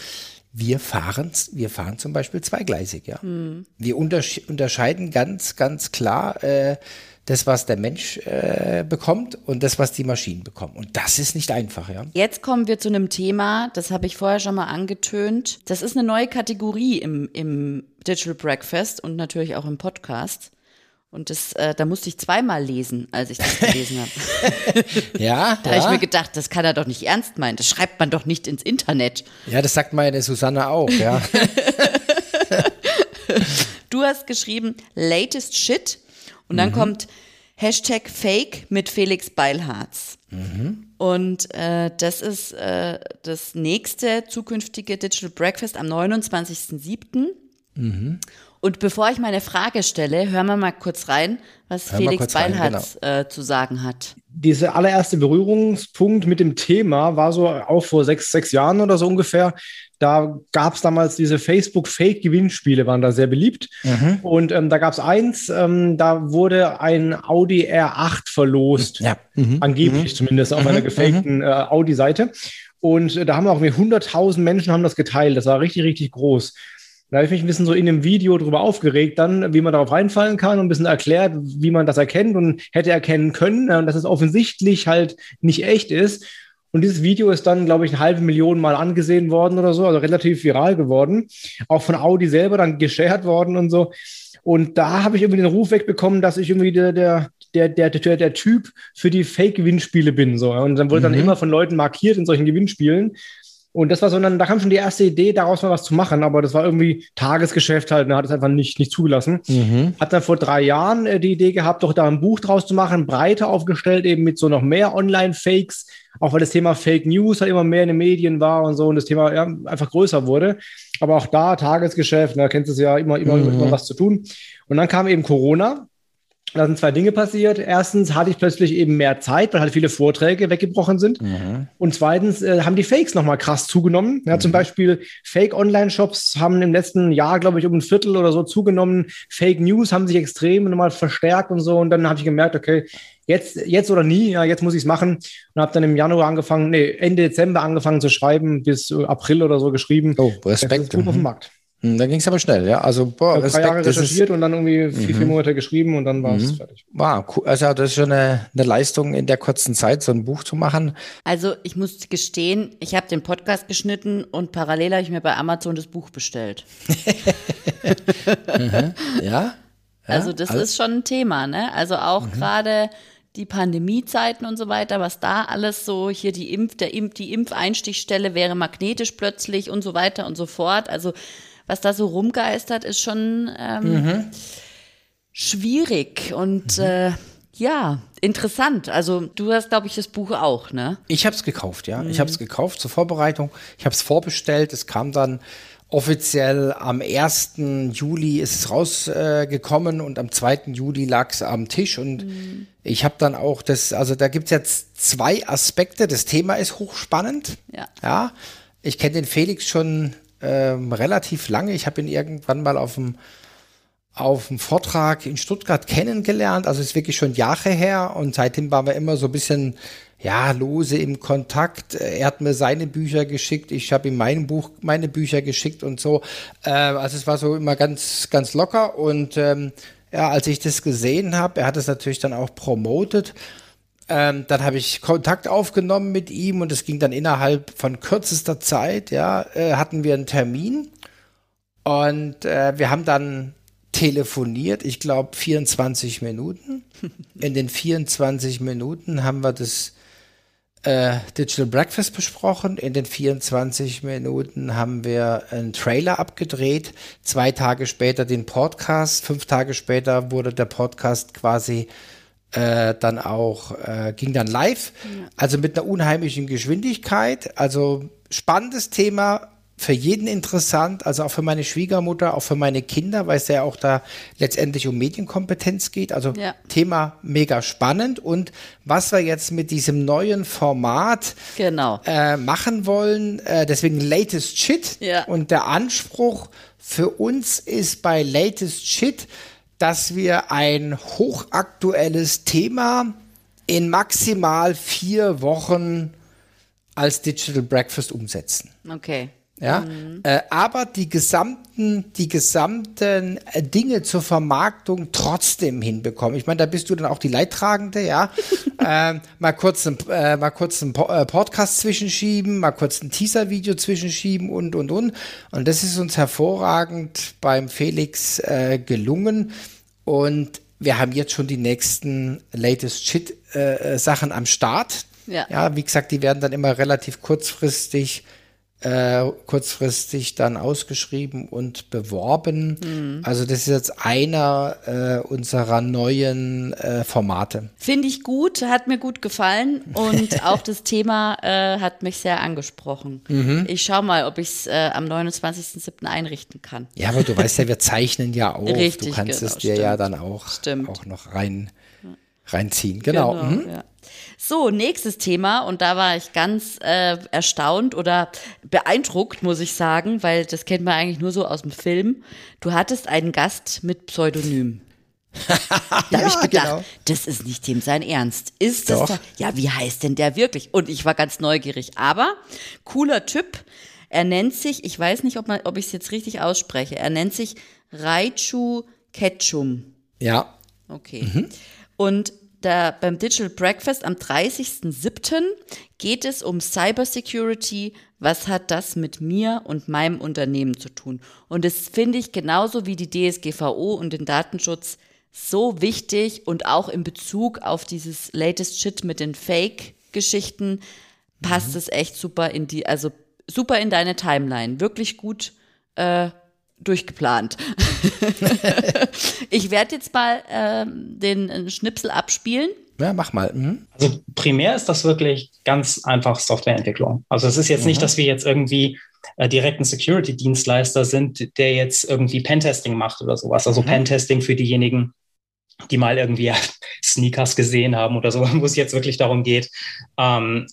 wir fahren, wir fahren zum Beispiel zweigleisig, ja. Mhm. Wir untersche unterscheiden ganz, ganz klar äh, das, was der Mensch äh, bekommt und das, was die Maschinen bekommen. Und das ist nicht einfach, ja. Jetzt kommen wir zu einem Thema, das habe ich vorher schon mal angetönt. Das ist eine neue Kategorie im, im Digital Breakfast und natürlich auch im Podcast. Und das, äh, da musste ich zweimal lesen, als ich das gelesen habe. <laughs> ja. da ja. habe ich mir gedacht, das kann er doch nicht ernst meinen. Das schreibt man doch nicht ins Internet. Ja, das sagt meine Susanne auch, ja. <laughs> du hast geschrieben, latest shit und dann mhm. kommt Hashtag Fake mit Felix Beilharz. Mhm. Und äh, das ist äh, das nächste zukünftige Digital Breakfast am 29.07. Mhm. Und bevor ich meine Frage stelle, hören wir mal kurz rein, was hören Felix Beilharz genau. äh, zu sagen hat. Dieser allererste Berührungspunkt mit dem Thema war so auch vor sechs, sechs Jahren oder so ungefähr. Da gab es damals diese Facebook-Fake-Gewinnspiele, waren da sehr beliebt. Mhm. Und ähm, da gab es eins, ähm, da wurde ein Audi R8 verlost. Ja. Mhm. Angeblich mhm. zumindest auf einer mhm. gefakten mhm. äh, Audi-Seite. Und äh, da haben auch 100.000 Menschen haben das geteilt. Das war richtig, richtig groß. Da habe ich mich ein bisschen so in dem Video drüber aufgeregt, dann, wie man darauf reinfallen kann und ein bisschen erklärt, wie man das erkennt und hätte erkennen können, und dass es offensichtlich halt nicht echt ist. Und dieses Video ist dann, glaube ich, eine halbe Million Mal angesehen worden oder so, also relativ viral geworden. Auch von Audi selber dann geshared worden und so. Und da habe ich irgendwie den Ruf wegbekommen, dass ich irgendwie der, der, der, der, der, Typ für die Fake-Gewinnspiele bin. So. Und dann wurde mhm. dann immer von Leuten markiert in solchen Gewinnspielen. Und das war so, dann, da kam schon die erste Idee, daraus mal was zu machen, aber das war irgendwie Tagesgeschäft halt, ne, hat es einfach nicht, nicht zugelassen. Mhm. Hat dann vor drei Jahren äh, die Idee gehabt, doch da ein Buch draus zu machen, breiter aufgestellt, eben mit so noch mehr Online-Fakes, auch weil das Thema Fake News halt immer mehr in den Medien war und so und das Thema ja, einfach größer wurde. Aber auch da Tagesgeschäft, da ne, kennst du es ja immer, immer, mhm. immer was zu tun. Und dann kam eben Corona da sind zwei Dinge passiert. Erstens hatte ich plötzlich eben mehr Zeit, weil halt viele Vorträge weggebrochen sind. Mhm. Und zweitens äh, haben die Fakes nochmal krass zugenommen. Ja, mhm. Zum Beispiel Fake-Online-Shops haben im letzten Jahr, glaube ich, um ein Viertel oder so zugenommen. Fake News haben sich extrem nochmal verstärkt und so. Und dann habe ich gemerkt, okay, jetzt, jetzt oder nie, ja, jetzt muss ich es machen. Und habe dann im Januar angefangen, nee, Ende Dezember angefangen zu schreiben, bis April oder so geschrieben. Oh, Respekt. Gut auf dem mhm. Markt. Hm, da ging es aber schnell, ja. Also, boah, ich Respekt, drei Jahre recherchiert und dann irgendwie vier, vier mhm. Monate geschrieben und dann war es mhm. fertig. Wow, cool. Also, das ist schon eine, eine Leistung in der kurzen Zeit, so ein Buch zu machen. Also, ich muss gestehen, ich habe den Podcast geschnitten und parallel habe ich mir bei Amazon das Buch bestellt. <laughs> mhm. ja? ja? Also, das alles? ist schon ein Thema, ne? Also, auch mhm. gerade die Pandemiezeiten und so weiter, was da alles so hier die Impf, der Impf, die Impfeinstichstelle wäre magnetisch plötzlich und so weiter und so fort. Also was da so rumgeistert, ist schon ähm, mhm. schwierig und mhm. äh, ja, interessant. Also du hast, glaube ich, das Buch auch, ne? Ich habe es gekauft, ja. Mhm. Ich habe es gekauft zur Vorbereitung. Ich habe es vorbestellt. Es kam dann offiziell am 1. Juli ist es rausgekommen äh, und am 2. Juli lag es am Tisch und mhm. ich habe dann auch das, also da gibt es jetzt zwei Aspekte. Das Thema ist hochspannend. Ja. ja. Ich kenne den Felix schon ähm, relativ lange. Ich habe ihn irgendwann mal auf dem auf dem Vortrag in Stuttgart kennengelernt. Also ist wirklich schon Jahre her und seitdem waren wir immer so ein bisschen ja lose im Kontakt. Er hat mir seine Bücher geschickt, ich habe ihm mein Buch, meine Bücher geschickt und so. Äh, also es war so immer ganz ganz locker und ähm, ja, als ich das gesehen habe, er hat es natürlich dann auch promotet ähm, dann habe ich Kontakt aufgenommen mit ihm und es ging dann innerhalb von kürzester Zeit, ja, äh, hatten wir einen Termin und äh, wir haben dann telefoniert, ich glaube 24 Minuten. <laughs> In den 24 Minuten haben wir das äh, Digital Breakfast besprochen. In den 24 Minuten haben wir einen Trailer abgedreht. Zwei Tage später den Podcast. Fünf Tage später wurde der Podcast quasi äh, dann auch, äh, ging dann live. Ja. Also mit einer unheimlichen Geschwindigkeit. Also spannendes Thema, für jeden interessant, also auch für meine Schwiegermutter, auch für meine Kinder, weil es ja auch da letztendlich um Medienkompetenz geht. Also ja. Thema mega spannend. Und was wir jetzt mit diesem neuen Format genau. äh, machen wollen, äh, deswegen Latest Shit. Ja. Und der Anspruch für uns ist bei Latest Shit, dass wir ein hochaktuelles Thema in maximal vier Wochen als Digital Breakfast umsetzen. Okay. Ja, mhm. äh, aber die gesamten, die gesamten äh, Dinge zur Vermarktung trotzdem hinbekommen. Ich meine, da bist du dann auch die Leidtragende, ja. <laughs> äh, mal kurz ein, äh, mal kurz ein po äh, Podcast zwischenschieben, mal kurz ein Teaser-Video zwischenschieben und und und. Und das ist uns hervorragend beim Felix äh, gelungen. Und wir haben jetzt schon die nächsten latest Shit-Sachen äh, am Start. Ja. ja, wie gesagt, die werden dann immer relativ kurzfristig äh, kurzfristig dann ausgeschrieben und beworben. Mhm. Also das ist jetzt einer äh, unserer neuen äh, Formate. Finde ich gut, hat mir gut gefallen <laughs> und auch das Thema äh, hat mich sehr angesprochen. Mhm. Ich schaue mal, ob ich es äh, am 29.07. einrichten kann. Ja, aber du weißt ja, wir zeichnen ja <laughs> auf. Richtig, du kannst genau, es dir stimmt. ja dann auch, auch noch rein, reinziehen. Genau. genau mhm. ja. So, nächstes Thema und da war ich ganz äh, erstaunt oder beeindruckt, muss ich sagen, weil das kennt man eigentlich nur so aus dem Film. Du hattest einen Gast mit Pseudonym. <laughs> da ja, habe ich gedacht, genau. das ist nicht dem sein Ernst. Ist das da? Ja, wie heißt denn der wirklich? Und ich war ganz neugierig. Aber cooler Typ. Er nennt sich, ich weiß nicht, ob, man, ob ich es jetzt richtig ausspreche, er nennt sich Raichu Ketchum. Ja. Okay. Mhm. Und da beim Digital Breakfast am 30.07. geht es um Cybersecurity. Was hat das mit mir und meinem Unternehmen zu tun? Und das finde ich genauso wie die DSGVO und den Datenschutz so wichtig und auch in Bezug auf dieses latest Shit mit den Fake-Geschichten passt mhm. es echt super in die, also super in deine Timeline. Wirklich gut äh, durchgeplant. <laughs> ich werde jetzt mal ähm, den Schnipsel abspielen. Ja, mach mal. Mhm. Also primär ist das wirklich ganz einfach Softwareentwicklung. Also es ist jetzt mhm. nicht, dass wir jetzt irgendwie äh, direkt ein Security-Dienstleister sind, der jetzt irgendwie Pentesting macht oder sowas. Also mhm. Pentesting für diejenigen, die mal irgendwie <laughs> Sneakers gesehen haben oder so, wo es jetzt wirklich darum geht, ähm,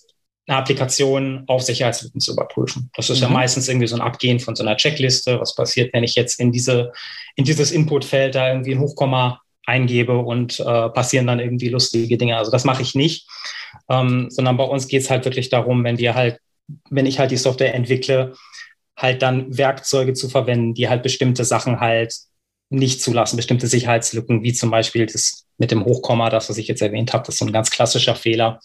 eine Applikation auf Sicherheitslücken zu überprüfen. Das ist mhm. ja meistens irgendwie so ein Abgehen von so einer Checkliste. Was passiert, wenn ich jetzt in diese, in dieses Inputfeld da irgendwie ein Hochkomma eingebe und äh, passieren dann irgendwie lustige Dinge. Also das mache ich nicht, ähm, sondern bei uns geht es halt wirklich darum, wenn wir halt, wenn ich halt die Software entwickle, halt dann Werkzeuge zu verwenden, die halt bestimmte Sachen halt nicht zulassen, bestimmte Sicherheitslücken, wie zum Beispiel das mit dem Hochkomma, das, was ich jetzt erwähnt habe, das ist so ein ganz klassischer Fehler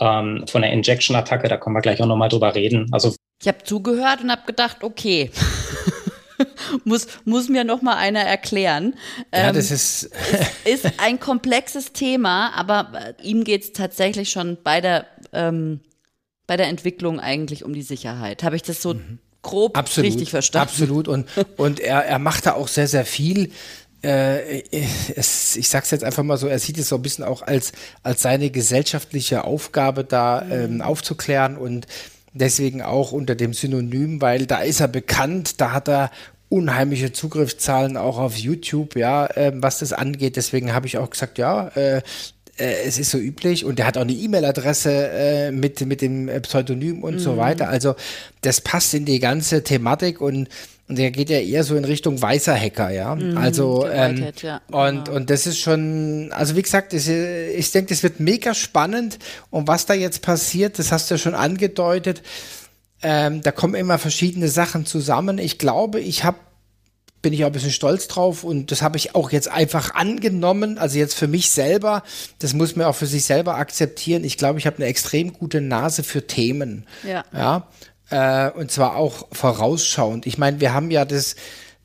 ähm, von der Injection-Attacke. Da können wir gleich auch nochmal drüber reden. Also ich habe zugehört und habe gedacht, okay. <laughs> muss, muss mir noch mal einer erklären. Ja, ähm, das ist, ist ein komplexes Thema, aber äh, ihm geht es tatsächlich schon bei der, ähm, bei der Entwicklung eigentlich um die Sicherheit. Habe ich das so mhm. grob absolut, richtig verstanden? Absolut. Und, und er, er macht da auch sehr, sehr viel äh, es, ich sag's jetzt einfach mal so, er sieht es so ein bisschen auch als, als seine gesellschaftliche Aufgabe, da ähm, mhm. aufzuklären und deswegen auch unter dem Synonym, weil da ist er bekannt, da hat er unheimliche Zugriffszahlen auch auf YouTube, ja, äh, was das angeht. Deswegen habe ich auch gesagt, ja, äh, äh, es ist so üblich und er hat auch eine E-Mail-Adresse äh, mit, mit dem Pseudonym und mhm. so weiter. Also das passt in die ganze Thematik und und der geht ja eher so in Richtung weißer Hacker, ja. Mhm, also ähm, ja. und genau. und das ist schon, also wie gesagt, das, ich denke, das wird mega spannend. Und was da jetzt passiert, das hast du ja schon angedeutet. Ähm, da kommen immer verschiedene Sachen zusammen. Ich glaube, ich habe bin ich auch ein bisschen stolz drauf und das habe ich auch jetzt einfach angenommen, also jetzt für mich selber, das muss man auch für sich selber akzeptieren. Ich glaube, ich habe eine extrem gute Nase für Themen. Ja. ja? Äh, und zwar auch vorausschauend. Ich meine, wir haben ja das,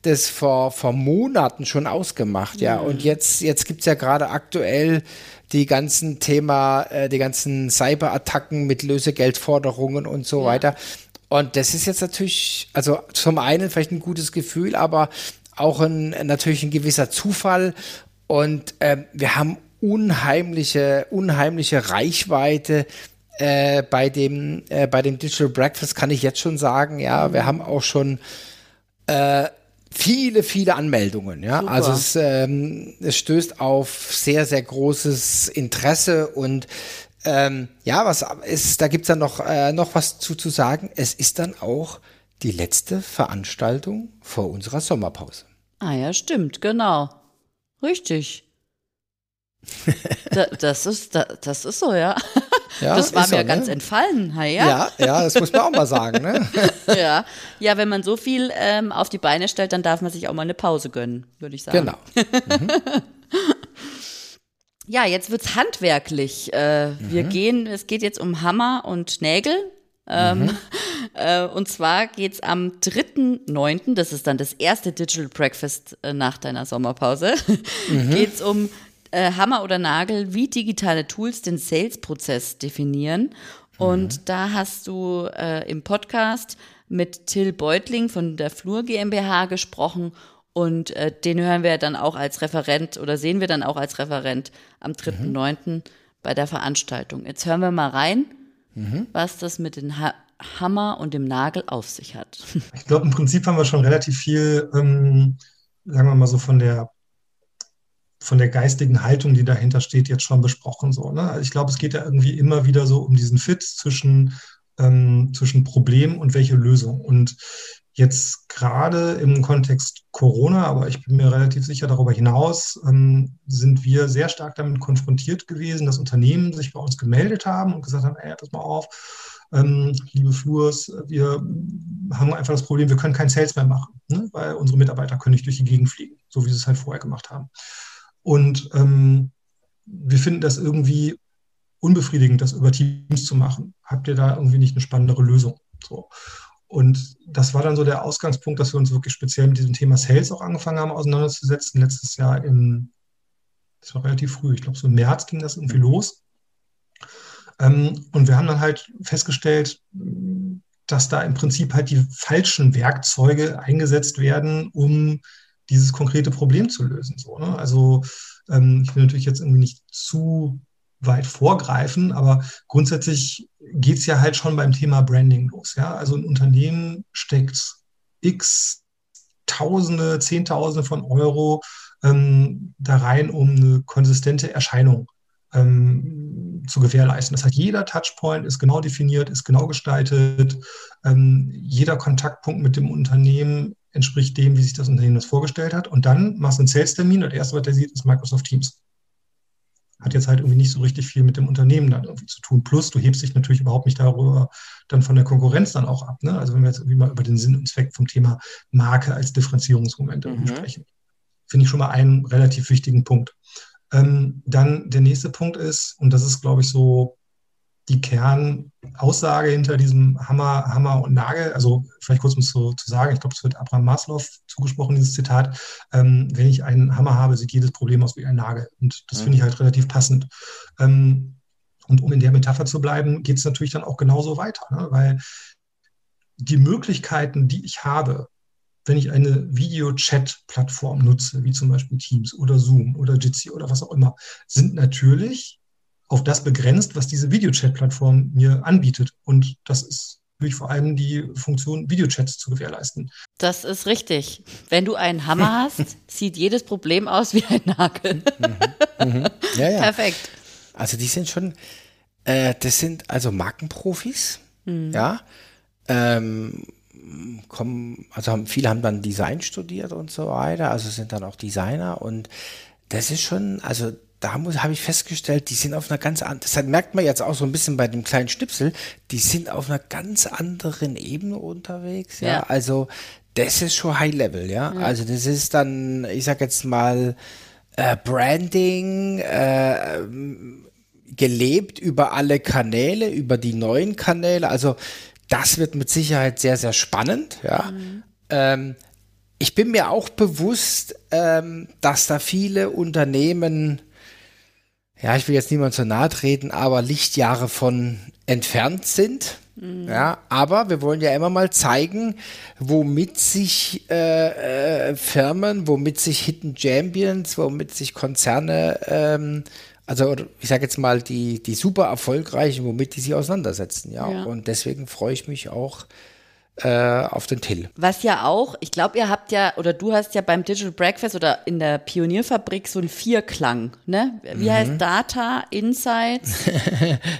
das vor, vor Monaten schon ausgemacht, ja. Mhm. Und jetzt, jetzt gibt es ja gerade aktuell die ganzen Thema, äh, die ganzen Cyberattacken mit Lösegeldforderungen und so ja. weiter. Und das ist jetzt natürlich, also zum einen vielleicht ein gutes Gefühl, aber auch ein, natürlich ein gewisser Zufall. Und äh, wir haben unheimliche, unheimliche Reichweite äh, bei dem äh, bei dem Digital Breakfast kann ich jetzt schon sagen, ja, wir haben auch schon äh, viele, viele Anmeldungen. Ja, Super. also es, ähm, es stößt auf sehr, sehr großes Interesse und ähm, ja, was ist, da gibt's dann noch, äh, noch was zu, zu sagen. Es ist dann auch die letzte Veranstaltung vor unserer Sommerpause. Ah ja, stimmt, genau. Richtig. <laughs> da, das, ist, da, das ist so, ja. Ja, das war mir so, ganz ne? entfallen. Ja. ja, ja, das muss man auch mal sagen. Ne? <laughs> ja. ja, wenn man so viel ähm, auf die Beine stellt, dann darf man sich auch mal eine Pause gönnen, würde ich sagen. Genau. Mhm. <laughs> ja, jetzt wird es handwerklich. Äh, mhm. Wir gehen, es geht jetzt um Hammer und Nägel. Ähm, mhm. <laughs> äh, und zwar geht es am 3.9., das ist dann das erste Digital Breakfast äh, nach deiner Sommerpause, mhm. geht es um äh, Hammer oder Nagel, wie digitale Tools den Sales-Prozess definieren. Und mhm. da hast du äh, im Podcast mit Till Beutling von der Flur GmbH gesprochen und äh, den hören wir dann auch als Referent oder sehen wir dann auch als Referent am 3.9. Mhm. bei der Veranstaltung. Jetzt hören wir mal rein, mhm. was das mit dem ha Hammer und dem Nagel auf sich hat. Ich glaube, im Prinzip haben wir schon relativ viel, ähm, sagen wir mal so, von der von der geistigen Haltung, die dahinter steht, jetzt schon besprochen. So, ne? Also ich glaube, es geht ja irgendwie immer wieder so um diesen Fit zwischen, ähm, zwischen Problem und welche Lösung. Und jetzt gerade im Kontext Corona, aber ich bin mir relativ sicher darüber hinaus, ähm, sind wir sehr stark damit konfrontiert gewesen, dass Unternehmen sich bei uns gemeldet haben und gesagt haben, ey, pass mal auf, ähm, liebe Flurs, wir haben einfach das Problem, wir können keinen Sales mehr machen, ne? weil unsere Mitarbeiter können nicht durch die Gegend fliegen, so wie sie es halt vorher gemacht haben. Und ähm, wir finden das irgendwie unbefriedigend, das über Teams zu machen. Habt ihr da irgendwie nicht eine spannendere Lösung? So. Und das war dann so der Ausgangspunkt, dass wir uns wirklich speziell mit diesem Thema Sales auch angefangen haben auseinanderzusetzen. Letztes Jahr im, das war relativ früh, ich glaube so im März ging das irgendwie los. Ähm, und wir haben dann halt festgestellt, dass da im Prinzip halt die falschen Werkzeuge eingesetzt werden, um dieses konkrete Problem zu lösen. So, ne? Also ähm, ich will natürlich jetzt irgendwie nicht zu weit vorgreifen, aber grundsätzlich geht es ja halt schon beim Thema Branding los. Ja? Also ein Unternehmen steckt x Tausende, Zehntausende von Euro ähm, da rein, um eine konsistente Erscheinung ähm, zu gewährleisten. Das heißt, jeder Touchpoint ist genau definiert, ist genau gestaltet. Ähm, jeder Kontaktpunkt mit dem Unternehmen entspricht dem, wie sich das Unternehmen das vorgestellt hat. Und dann machst du einen Sales-Termin und das erste, was der sieht, ist Microsoft Teams hat jetzt halt irgendwie nicht so richtig viel mit dem Unternehmen dann irgendwie zu tun. Plus, du hebst dich natürlich überhaupt nicht darüber dann von der Konkurrenz dann auch ab. Ne? Also wenn wir jetzt irgendwie mal über den Sinn und Zweck vom Thema Marke als Differenzierungsmoment mhm. sprechen, finde ich schon mal einen relativ wichtigen Punkt. Ähm, dann der nächste Punkt ist, und das ist, glaube ich, so die Kernaussage hinter diesem Hammer, Hammer und Nagel, also vielleicht kurz um es so zu sagen, ich glaube, es wird Abraham Maslow zugesprochen, dieses Zitat, ähm, wenn ich einen Hammer habe, sieht jedes Problem aus wie ein Nagel. Und das mhm. finde ich halt relativ passend. Ähm, und um in der Metapher zu bleiben, geht es natürlich dann auch genauso weiter, ne? weil die Möglichkeiten, die ich habe, wenn ich eine Video-Chat-Plattform nutze, wie zum Beispiel Teams oder Zoom oder Jitsi oder was auch immer, sind natürlich auf das begrenzt, was diese Videochat-Plattform mir anbietet. Und das ist natürlich vor allem die Funktion, Videochats zu gewährleisten. Das ist richtig. Wenn du einen Hammer <laughs> hast, sieht jedes Problem aus wie ein Nagel. Mhm. Mhm. Ja, ja. Perfekt. Also die sind schon, äh, das sind also Markenprofis, mhm. ja. Ähm, kommen, also haben, viele haben dann Design studiert und so weiter, also sind dann auch Designer und das ist schon, also da habe ich festgestellt, die sind auf einer ganz anderen, das merkt man jetzt auch so ein bisschen bei dem kleinen Schnipsel, die sind auf einer ganz anderen Ebene unterwegs. Ja, ja. also das ist schon High Level, ja? ja. Also das ist dann, ich sag jetzt mal, äh, Branding, äh, gelebt über alle Kanäle, über die neuen Kanäle. Also das wird mit Sicherheit sehr, sehr spannend, ja. Mhm. Ähm, ich bin mir auch bewusst, ähm, dass da viele Unternehmen ja, ich will jetzt niemand so nahe treten, aber Lichtjahre von entfernt sind. Mhm. Ja, aber wir wollen ja immer mal zeigen, womit sich äh, äh, Firmen, womit sich Hidden Champions, womit sich Konzerne, ähm, also ich sage jetzt mal die, die super erfolgreichen, womit die sich auseinandersetzen. Ja, ja. und deswegen freue ich mich auch auf den Till. Was ja auch, ich glaube, ihr habt ja, oder du hast ja beim Digital Breakfast oder in der Pionierfabrik so einen Vierklang, ne? Wie mhm. heißt Data, Insights?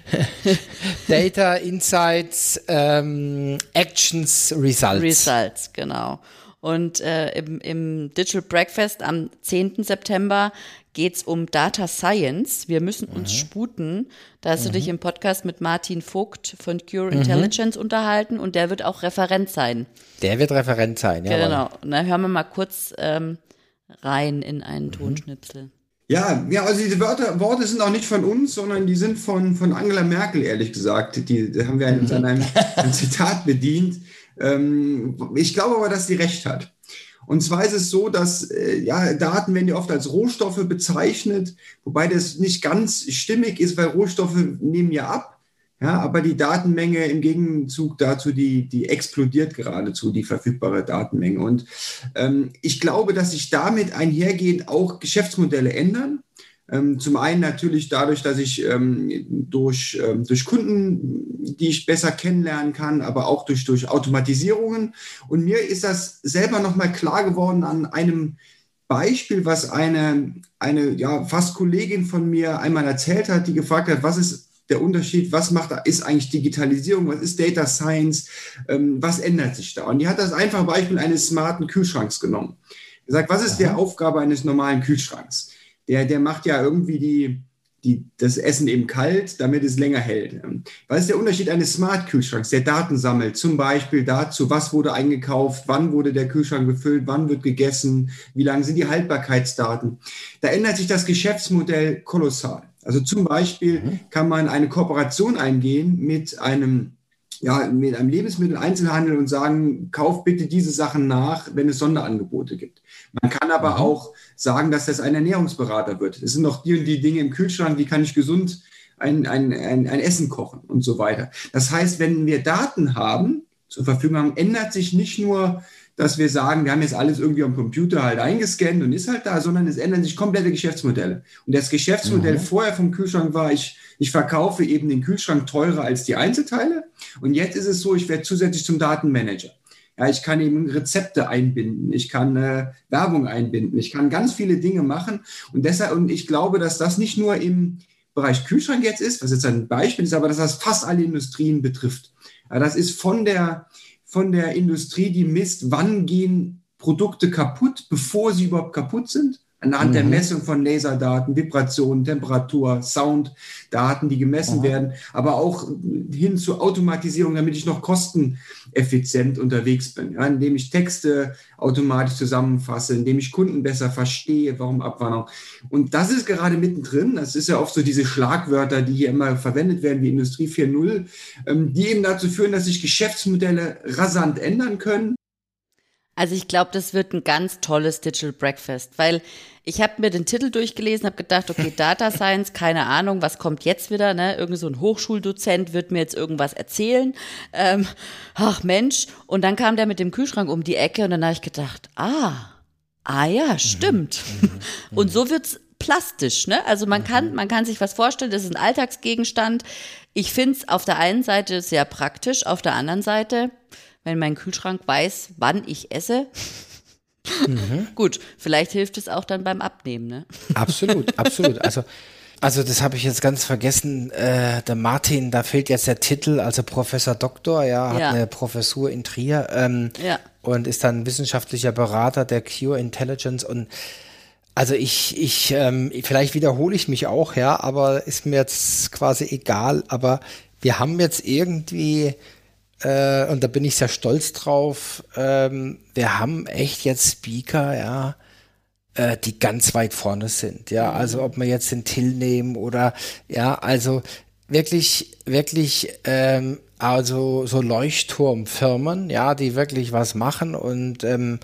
<laughs> Data, Insights, ähm, Actions, Results. Results, genau. Und äh, im, im Digital Breakfast am 10. September geht es um Data Science. Wir müssen uns mhm. sputen. Da hast mhm. du dich im Podcast mit Martin Vogt von Cure mhm. Intelligence unterhalten und der wird auch Referent sein. Der wird Referent sein, ja. Genau. Und dann hören wir mal kurz ähm, rein in einen mhm. Tonschnipsel. Ja, ja, also diese Wörter, Worte sind auch nicht von uns, sondern die sind von, von Angela Merkel, ehrlich gesagt. Die, die haben wir in, in einem, einem Zitat bedient. Ähm, ich glaube aber, dass sie recht hat. Und zwar ist es so, dass äh, ja, Daten werden ja oft als Rohstoffe bezeichnet, wobei das nicht ganz stimmig ist, weil Rohstoffe nehmen ja ab. Ja, aber die Datenmenge im Gegenzug dazu, die, die explodiert geradezu, die verfügbare Datenmenge. Und ähm, ich glaube, dass sich damit einhergehend auch Geschäftsmodelle ändern. Ähm, zum einen natürlich dadurch, dass ich ähm, durch, ähm, durch Kunden, die ich besser kennenlernen kann, aber auch durch, durch Automatisierungen. Und mir ist das selber nochmal klar geworden an einem Beispiel, was eine, eine ja, fast Kollegin von mir einmal erzählt hat, die gefragt hat, was ist der Unterschied, was macht, ist eigentlich Digitalisierung, was ist Data Science, was ändert sich da? Und die hat das einfache Beispiel eines smarten Kühlschranks genommen. Gesagt, was ist die Aufgabe eines normalen Kühlschranks? Der, der macht ja irgendwie die, die, das Essen eben kalt, damit es länger hält. Was ist der Unterschied eines Smart-Kühlschranks, der Daten sammelt? Zum Beispiel dazu, was wurde eingekauft, wann wurde der Kühlschrank befüllt, wann wird gegessen, wie lang sind die Haltbarkeitsdaten. Da ändert sich das Geschäftsmodell kolossal. Also zum Beispiel mhm. kann man eine Kooperation eingehen mit einem ja, mit einem Lebensmitteleinzelhandel und sagen, kauf bitte diese Sachen nach, wenn es Sonderangebote gibt. Man kann aber mhm. auch sagen, dass das ein Ernährungsberater wird. Es sind noch die und die Dinge im Kühlschrank, wie kann ich gesund ein, ein, ein, ein Essen kochen und so weiter. Das heißt, wenn wir Daten haben, zur Verfügung haben, ändert sich nicht nur dass wir sagen, wir haben jetzt alles irgendwie am Computer halt eingescannt und ist halt da, sondern es ändern sich komplette Geschäftsmodelle. Und das Geschäftsmodell mhm. vorher vom Kühlschrank war, ich, ich verkaufe eben den Kühlschrank teurer als die Einzelteile. Und jetzt ist es so, ich werde zusätzlich zum Datenmanager. Ja, ich kann eben Rezepte einbinden, ich kann äh, Werbung einbinden, ich kann ganz viele Dinge machen. Und deshalb, und ich glaube, dass das nicht nur im Bereich Kühlschrank jetzt ist, was jetzt ein Beispiel ist, aber dass das fast alle Industrien betrifft. Ja, das ist von der, von der Industrie, die misst, wann gehen Produkte kaputt, bevor sie überhaupt kaputt sind anhand mhm. der Messung von Laserdaten, Vibration, Temperatur, Sounddaten, die gemessen mhm. werden, aber auch hin zur Automatisierung, damit ich noch kosteneffizient unterwegs bin, ja, indem ich Texte automatisch zusammenfasse, indem ich Kunden besser verstehe, warum Abwanderung. Und das ist gerade mittendrin. Das ist ja oft so diese Schlagwörter, die hier immer verwendet werden, wie Industrie 4.0, ähm, die eben dazu führen, dass sich Geschäftsmodelle rasant ändern können also ich glaube, das wird ein ganz tolles Digital Breakfast, weil ich habe mir den Titel durchgelesen, habe gedacht, okay, <laughs> Data Science, keine Ahnung, was kommt jetzt wieder, ne? Irgend so ein Hochschuldozent wird mir jetzt irgendwas erzählen. Ähm, ach Mensch, und dann kam der mit dem Kühlschrank um die Ecke und dann habe ich gedacht, ah, ah ja, stimmt. Mhm, mhm, mhm. und so wird's plastisch, ne? Also man kann, man kann sich was vorstellen, das ist ein Alltagsgegenstand. Ich finde es auf der einen Seite sehr praktisch, auf der anderen Seite wenn mein Kühlschrank weiß, wann ich esse. Mhm. <laughs> Gut, vielleicht hilft es auch dann beim Abnehmen, ne? Absolut, <laughs> absolut. Also, also das habe ich jetzt ganz vergessen. Äh, der Martin, da fehlt jetzt der Titel, also Professor Doktor, ja, hat ja. eine Professur in Trier ähm, ja. und ist dann wissenschaftlicher Berater der Cure Intelligence und also ich, ich, ähm, vielleicht wiederhole ich mich auch, ja, aber ist mir jetzt quasi egal. Aber wir haben jetzt irgendwie äh, und da bin ich sehr stolz drauf. Ähm, wir haben echt jetzt Speaker, ja, äh, die ganz weit vorne sind. Ja, mhm. also ob wir jetzt den Till nehmen oder ja, also wirklich, wirklich, ähm, also so Leuchtturmfirmen, ja, die wirklich was machen und ähm,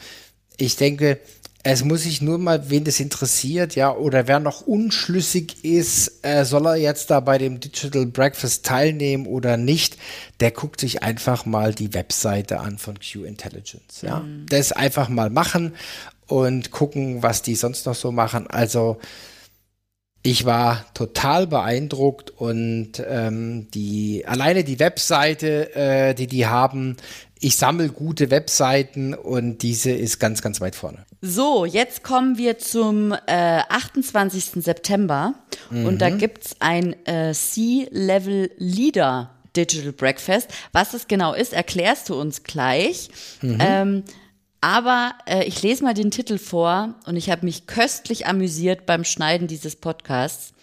ich denke, es muss sich nur mal, wen das interessiert, ja, oder wer noch unschlüssig ist, äh, soll er jetzt da bei dem Digital Breakfast teilnehmen oder nicht, der guckt sich einfach mal die Webseite an von Q Intelligence, ja. Mhm. Das einfach mal machen und gucken, was die sonst noch so machen. Also, ich war total beeindruckt und ähm, die alleine die Webseite, äh, die die haben, ich sammle gute Webseiten und diese ist ganz, ganz weit vorne. So, jetzt kommen wir zum äh, 28. September mhm. und da mhm. gibt's ein äh, C-Level Leader Digital Breakfast. Was das genau ist, erklärst du uns gleich. Mhm. Ähm, aber äh, ich lese mal den Titel vor und ich habe mich köstlich amüsiert beim Schneiden dieses Podcasts.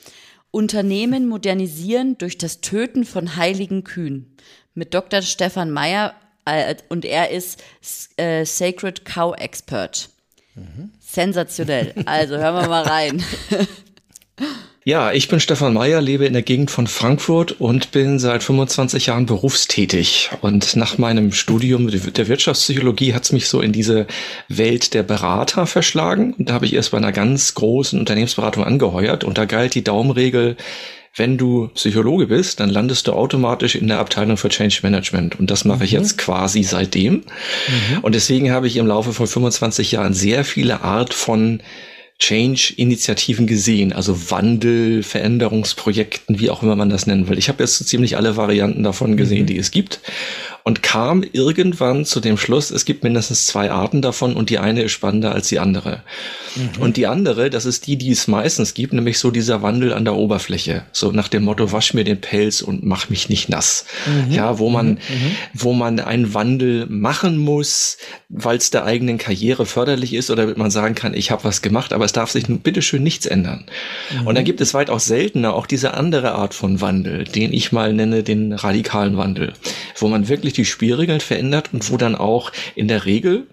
Unternehmen modernisieren durch das Töten von heiligen Kühen. Mit Dr. Stefan Meyer äh, und er ist äh, Sacred Cow Expert. Mhm. Sensationell. Also hören wir mal rein. <laughs> Ja, ich bin Stefan Meyer, lebe in der Gegend von Frankfurt und bin seit 25 Jahren berufstätig. Und nach meinem Studium der Wirtschaftspsychologie hat es mich so in diese Welt der Berater verschlagen. Und da habe ich erst bei einer ganz großen Unternehmensberatung angeheuert. Und da galt die Daumenregel, wenn du Psychologe bist, dann landest du automatisch in der Abteilung für Change Management. Und das mache ich mhm. jetzt quasi seitdem. Mhm. Und deswegen habe ich im Laufe von 25 Jahren sehr viele Art von Change-Initiativen gesehen, also Wandel, Veränderungsprojekten, wie auch immer man das nennen will. Ich habe jetzt so ziemlich alle Varianten davon gesehen, mhm. die es gibt. Und kam irgendwann zu dem Schluss, es gibt mindestens zwei Arten davon und die eine ist spannender als die andere. Mhm. Und die andere, das ist die, die es meistens gibt, nämlich so dieser Wandel an der Oberfläche. So nach dem Motto, wasch mir den Pelz und mach mich nicht nass. Mhm. Ja, wo man, mhm. mhm. wo man einen Wandel machen muss, weil es der eigenen Karriere förderlich ist oder damit man sagen kann, ich habe was gemacht, aber es darf sich bitteschön nichts ändern. Mhm. Und dann gibt es weitaus seltener auch diese andere Art von Wandel, den ich mal nenne den radikalen Wandel, wo man wirklich die Spielregeln verändert und wo dann auch in der Regel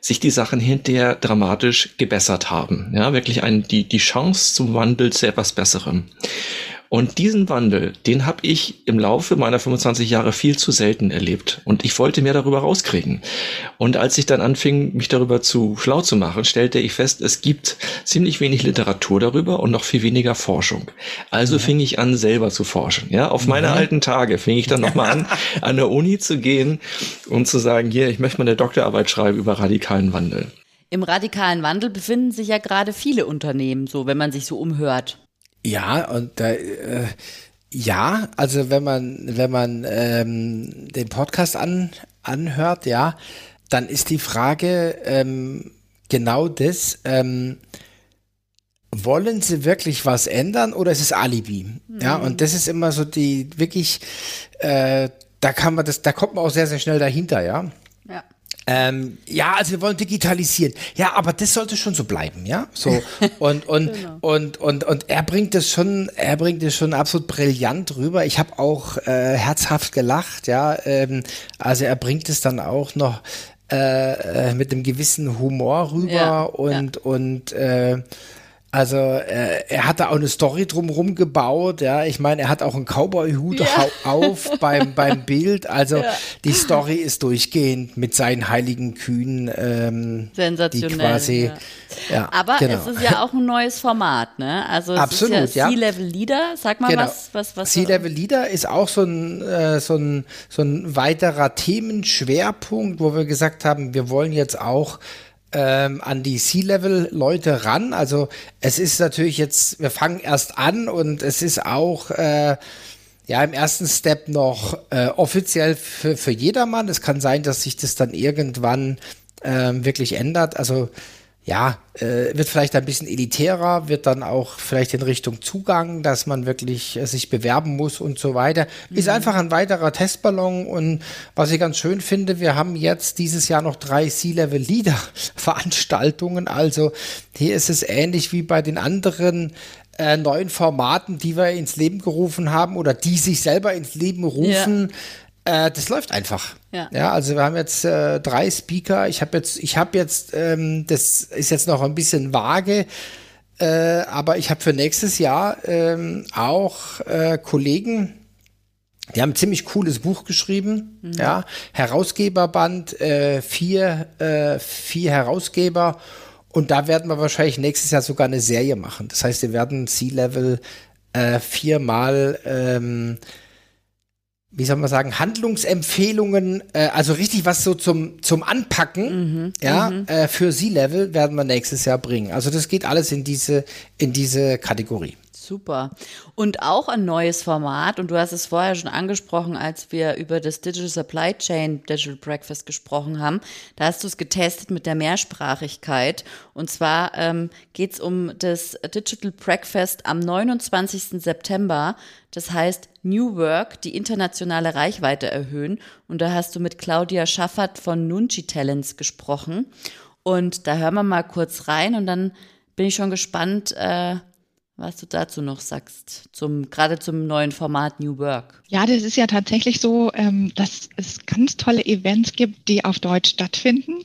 sich die Sachen hinterher dramatisch gebessert haben. Ja, wirklich ein, die, die Chance zum Wandel zu etwas Besserem. Und diesen Wandel, den habe ich im Laufe meiner 25 Jahre viel zu selten erlebt. Und ich wollte mehr darüber rauskriegen. Und als ich dann anfing, mich darüber zu schlau zu machen, stellte ich fest, es gibt ziemlich wenig Literatur darüber und noch viel weniger Forschung. Also ja. fing ich an, selber zu forschen. Ja, auf meine ja. alten Tage fing ich dann nochmal an, <laughs> an der Uni zu gehen und zu sagen, hier, ich möchte mal eine Doktorarbeit schreiben über radikalen Wandel. Im radikalen Wandel befinden sich ja gerade viele Unternehmen, so wenn man sich so umhört. Ja, und da, äh, ja, also wenn man, wenn man ähm, den Podcast an, anhört, ja, dann ist die Frage ähm, genau das, ähm, wollen sie wirklich was ändern oder ist es Alibi? Mhm. Ja, und das ist immer so die wirklich, äh, da kann man das, da kommt man auch sehr, sehr schnell dahinter, ja. Ähm, ja, also wir wollen digitalisieren. Ja, aber das sollte schon so bleiben, ja. So und und <laughs> genau. und und und er bringt es schon, er bringt es schon absolut brillant rüber. Ich habe auch äh, herzhaft gelacht, ja. Ähm, also er bringt es dann auch noch äh, äh mit einem gewissen Humor rüber ja, und ja. und äh, also äh, er hat da auch eine Story drumherum gebaut, ja. Ich meine, er hat auch einen Cowboy-Hut ja. auf <laughs> beim, beim Bild. Also ja. die Story ist durchgehend mit seinen heiligen Kühen. Ähm, Sensationell. Die quasi, ja. ja Aber genau. es ist ja auch ein neues Format, ne? Also es Absolut, ist ja C-Level Leader. Sag mal genau. was, was, was. C-Level Leader ist auch so ein, äh, so, ein, so ein weiterer Themenschwerpunkt, wo wir gesagt haben, wir wollen jetzt auch ähm, an die C-Level-Leute ran. Also es ist natürlich jetzt, wir fangen erst an und es ist auch äh, ja im ersten Step noch äh, offiziell für, für jedermann. Es kann sein, dass sich das dann irgendwann ähm, wirklich ändert. Also ja, äh, wird vielleicht ein bisschen elitärer, wird dann auch vielleicht in Richtung Zugang, dass man wirklich äh, sich bewerben muss und so weiter. Mhm. Ist einfach ein weiterer Testballon und was ich ganz schön finde, wir haben jetzt dieses Jahr noch drei C-Level-Leader-Veranstaltungen. Also hier ist es ähnlich wie bei den anderen äh, neuen Formaten, die wir ins Leben gerufen haben oder die sich selber ins Leben rufen. Ja äh, das läuft einfach. Ja. ja, also wir haben jetzt äh, drei Speaker. Ich habe jetzt, ich habe jetzt, ähm, das ist jetzt noch ein bisschen vage, äh, aber ich habe für nächstes Jahr ähm, auch äh, Kollegen, die haben ein ziemlich cooles Buch geschrieben, mhm. ja, Herausgeberband, äh, vier, äh, vier Herausgeber und da werden wir wahrscheinlich nächstes Jahr sogar eine Serie machen. Das heißt, wir werden C-Level äh, viermal ähm, wie soll man sagen, Handlungsempfehlungen, äh, also richtig was so zum, zum Anpacken, mhm, ja, mhm. Äh, für Sie-Level werden wir nächstes Jahr bringen. Also das geht alles in diese, in diese Kategorie. Super. Und auch ein neues Format, und du hast es vorher schon angesprochen, als wir über das Digital Supply Chain Digital Breakfast gesprochen haben. Da hast du es getestet mit der Mehrsprachigkeit. Und zwar ähm, geht es um das Digital Breakfast am 29. September. Das heißt New Work, die internationale Reichweite erhöhen. Und da hast du mit Claudia Schaffert von Nunchi Talents gesprochen. Und da hören wir mal kurz rein und dann bin ich schon gespannt, äh, was du dazu noch sagst, zum, gerade zum neuen Format New Work. Ja, das ist ja tatsächlich so, ähm, dass es ganz tolle Events gibt, die auf Deutsch stattfinden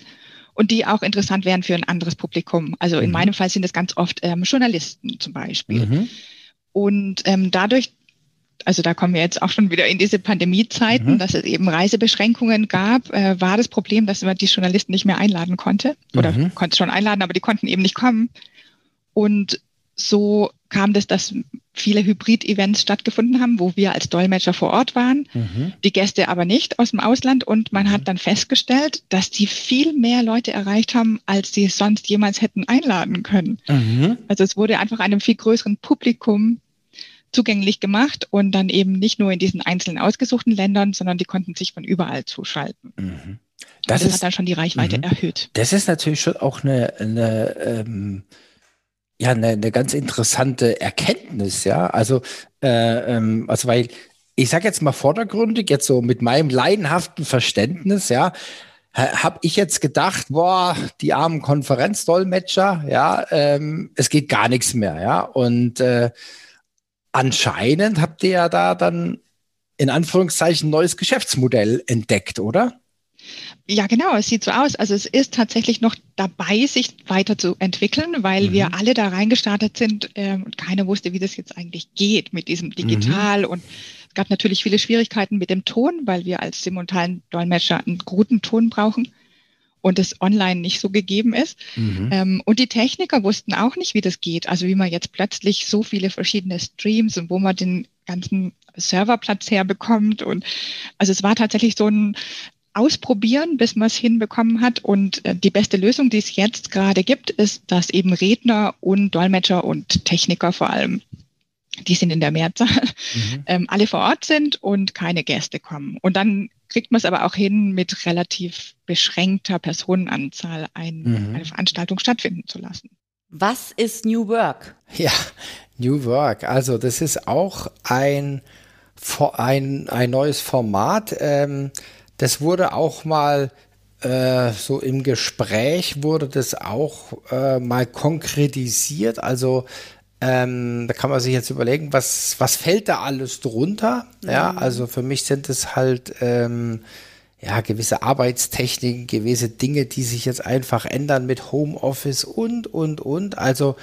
und die auch interessant wären für ein anderes Publikum. Also in mhm. meinem Fall sind es ganz oft ähm, Journalisten zum Beispiel. Mhm. Und ähm, dadurch, also da kommen wir jetzt auch schon wieder in diese Pandemiezeiten, mhm. dass es eben Reisebeschränkungen gab, äh, war das Problem, dass man die Journalisten nicht mehr einladen konnte. Oder mhm. konnte schon einladen, aber die konnten eben nicht kommen. Und so kam das, dass viele Hybrid-Events stattgefunden haben, wo wir als Dolmetscher vor Ort waren, mhm. die Gäste aber nicht aus dem Ausland. Und man mhm. hat dann festgestellt, dass die viel mehr Leute erreicht haben, als sie sonst jemals hätten einladen können. Mhm. Also es wurde einfach einem viel größeren Publikum zugänglich gemacht und dann eben nicht nur in diesen einzelnen ausgesuchten Ländern, sondern die konnten sich von überall zuschalten. Mhm. Das, das ist, hat dann schon die Reichweite mhm. erhöht. Das ist natürlich schon auch eine, eine ähm, ja, eine, eine ganz interessante Erkenntnis, ja. Also, äh, ähm, also weil ich sage jetzt mal vordergründig, jetzt so mit meinem leidenhaften Verständnis, ja, habe ich jetzt gedacht, boah, die armen Konferenzdolmetscher, ja, ähm, es geht gar nichts mehr, ja. Und äh, anscheinend habt ihr ja da dann in Anführungszeichen neues Geschäftsmodell entdeckt, oder? Ja, genau, es sieht so aus. Also es ist tatsächlich noch dabei, sich weiterzuentwickeln, weil mhm. wir alle da reingestartet sind ähm, und keiner wusste, wie das jetzt eigentlich geht mit diesem Digital mhm. und es gab natürlich viele Schwierigkeiten mit dem Ton, weil wir als simultanen Dolmetscher einen guten Ton brauchen und es online nicht so gegeben ist. Mhm. Ähm, und die Techniker wussten auch nicht, wie das geht. Also wie man jetzt plötzlich so viele verschiedene Streams und wo man den ganzen Serverplatz herbekommt. Und also es war tatsächlich so ein ausprobieren, bis man es hinbekommen hat. Und äh, die beste Lösung, die es jetzt gerade gibt, ist, dass eben Redner und Dolmetscher und Techniker vor allem, die sind in der Mehrzahl, mhm. <laughs> ähm, alle vor Ort sind und keine Gäste kommen. Und dann kriegt man es aber auch hin, mit relativ beschränkter Personenanzahl ein, mhm. eine Veranstaltung stattfinden zu lassen. Was ist New Work? Ja, New Work. Also das ist auch ein, ein, ein neues Format. Ähm, das wurde auch mal äh, so im Gespräch wurde das auch äh, mal konkretisiert. Also ähm, da kann man sich jetzt überlegen, was, was fällt da alles drunter? Mhm. Ja, also für mich sind es halt ähm, ja, gewisse Arbeitstechniken, gewisse Dinge, die sich jetzt einfach ändern mit Homeoffice und, und, und. Also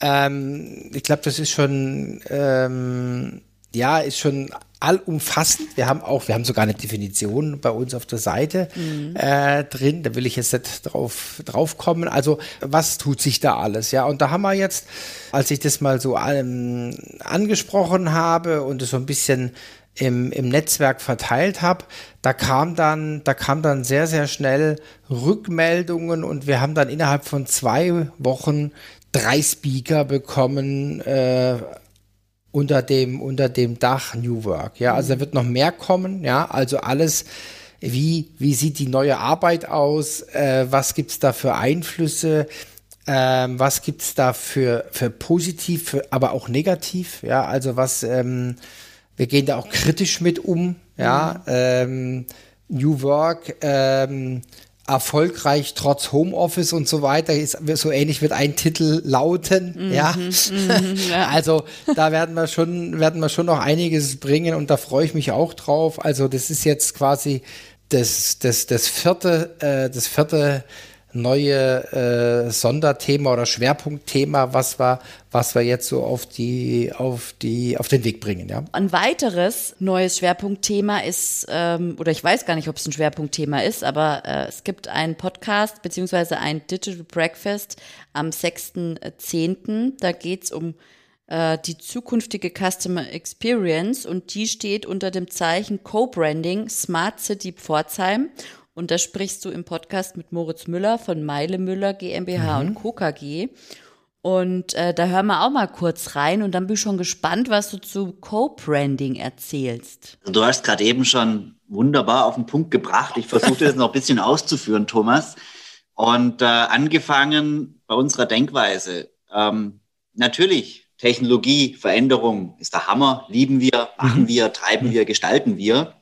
ähm, ich glaube, das ist schon, ähm, ja, ist schon allumfassend. Wir haben auch, wir haben sogar eine Definition bei uns auf der Seite mhm. äh, drin. Da will ich jetzt nicht drauf, drauf kommen. Also, was tut sich da alles? Ja, und da haben wir jetzt, als ich das mal so ähm, angesprochen habe und es so ein bisschen im, im Netzwerk verteilt habe, da kam dann, da kam dann sehr, sehr schnell Rückmeldungen und wir haben dann innerhalb von zwei Wochen drei Speaker bekommen, äh, unter dem, unter dem Dach New Work. Ja, also da wird noch mehr kommen. Ja, also alles, wie, wie sieht die neue Arbeit aus? Äh, was gibt's da für Einflüsse? Ähm, was gibt's da für, für positiv, für, aber auch negativ? Ja, also was, ähm, wir gehen da auch kritisch mit um. Ja, mhm. ähm, New Work, ähm, erfolgreich trotz Homeoffice und so weiter. Ist, so ähnlich wird ein Titel lauten. Mhm, ja? Mhm, <laughs> ja. also da werden wir schon, werden wir schon noch einiges bringen und da freue ich mich auch drauf. Also das ist jetzt quasi das, das, das vierte, äh, das vierte neue äh, Sonderthema oder Schwerpunktthema, was wir, was wir jetzt so auf die, auf die, auf den Weg bringen, ja. Ein weiteres neues Schwerpunktthema ist, ähm, oder ich weiß gar nicht, ob es ein Schwerpunktthema ist, aber äh, es gibt einen Podcast beziehungsweise ein Digital Breakfast am 6.10. Da geht es um äh, die zukünftige Customer Experience und die steht unter dem Zeichen Co-Branding Smart City Pforzheim und da sprichst du im Podcast mit Moritz Müller von Meile Müller GmbH mhm. und Co. KG. Und äh, da hören wir auch mal kurz rein und dann bin ich schon gespannt, was du zu Co-Branding erzählst. Du hast gerade eben schon wunderbar auf den Punkt gebracht. Ich versuche das noch ein bisschen auszuführen, Thomas. Und äh, angefangen bei unserer Denkweise. Ähm, natürlich, Technologie, Veränderung ist der Hammer, lieben wir, machen mhm. wir, treiben wir, gestalten wir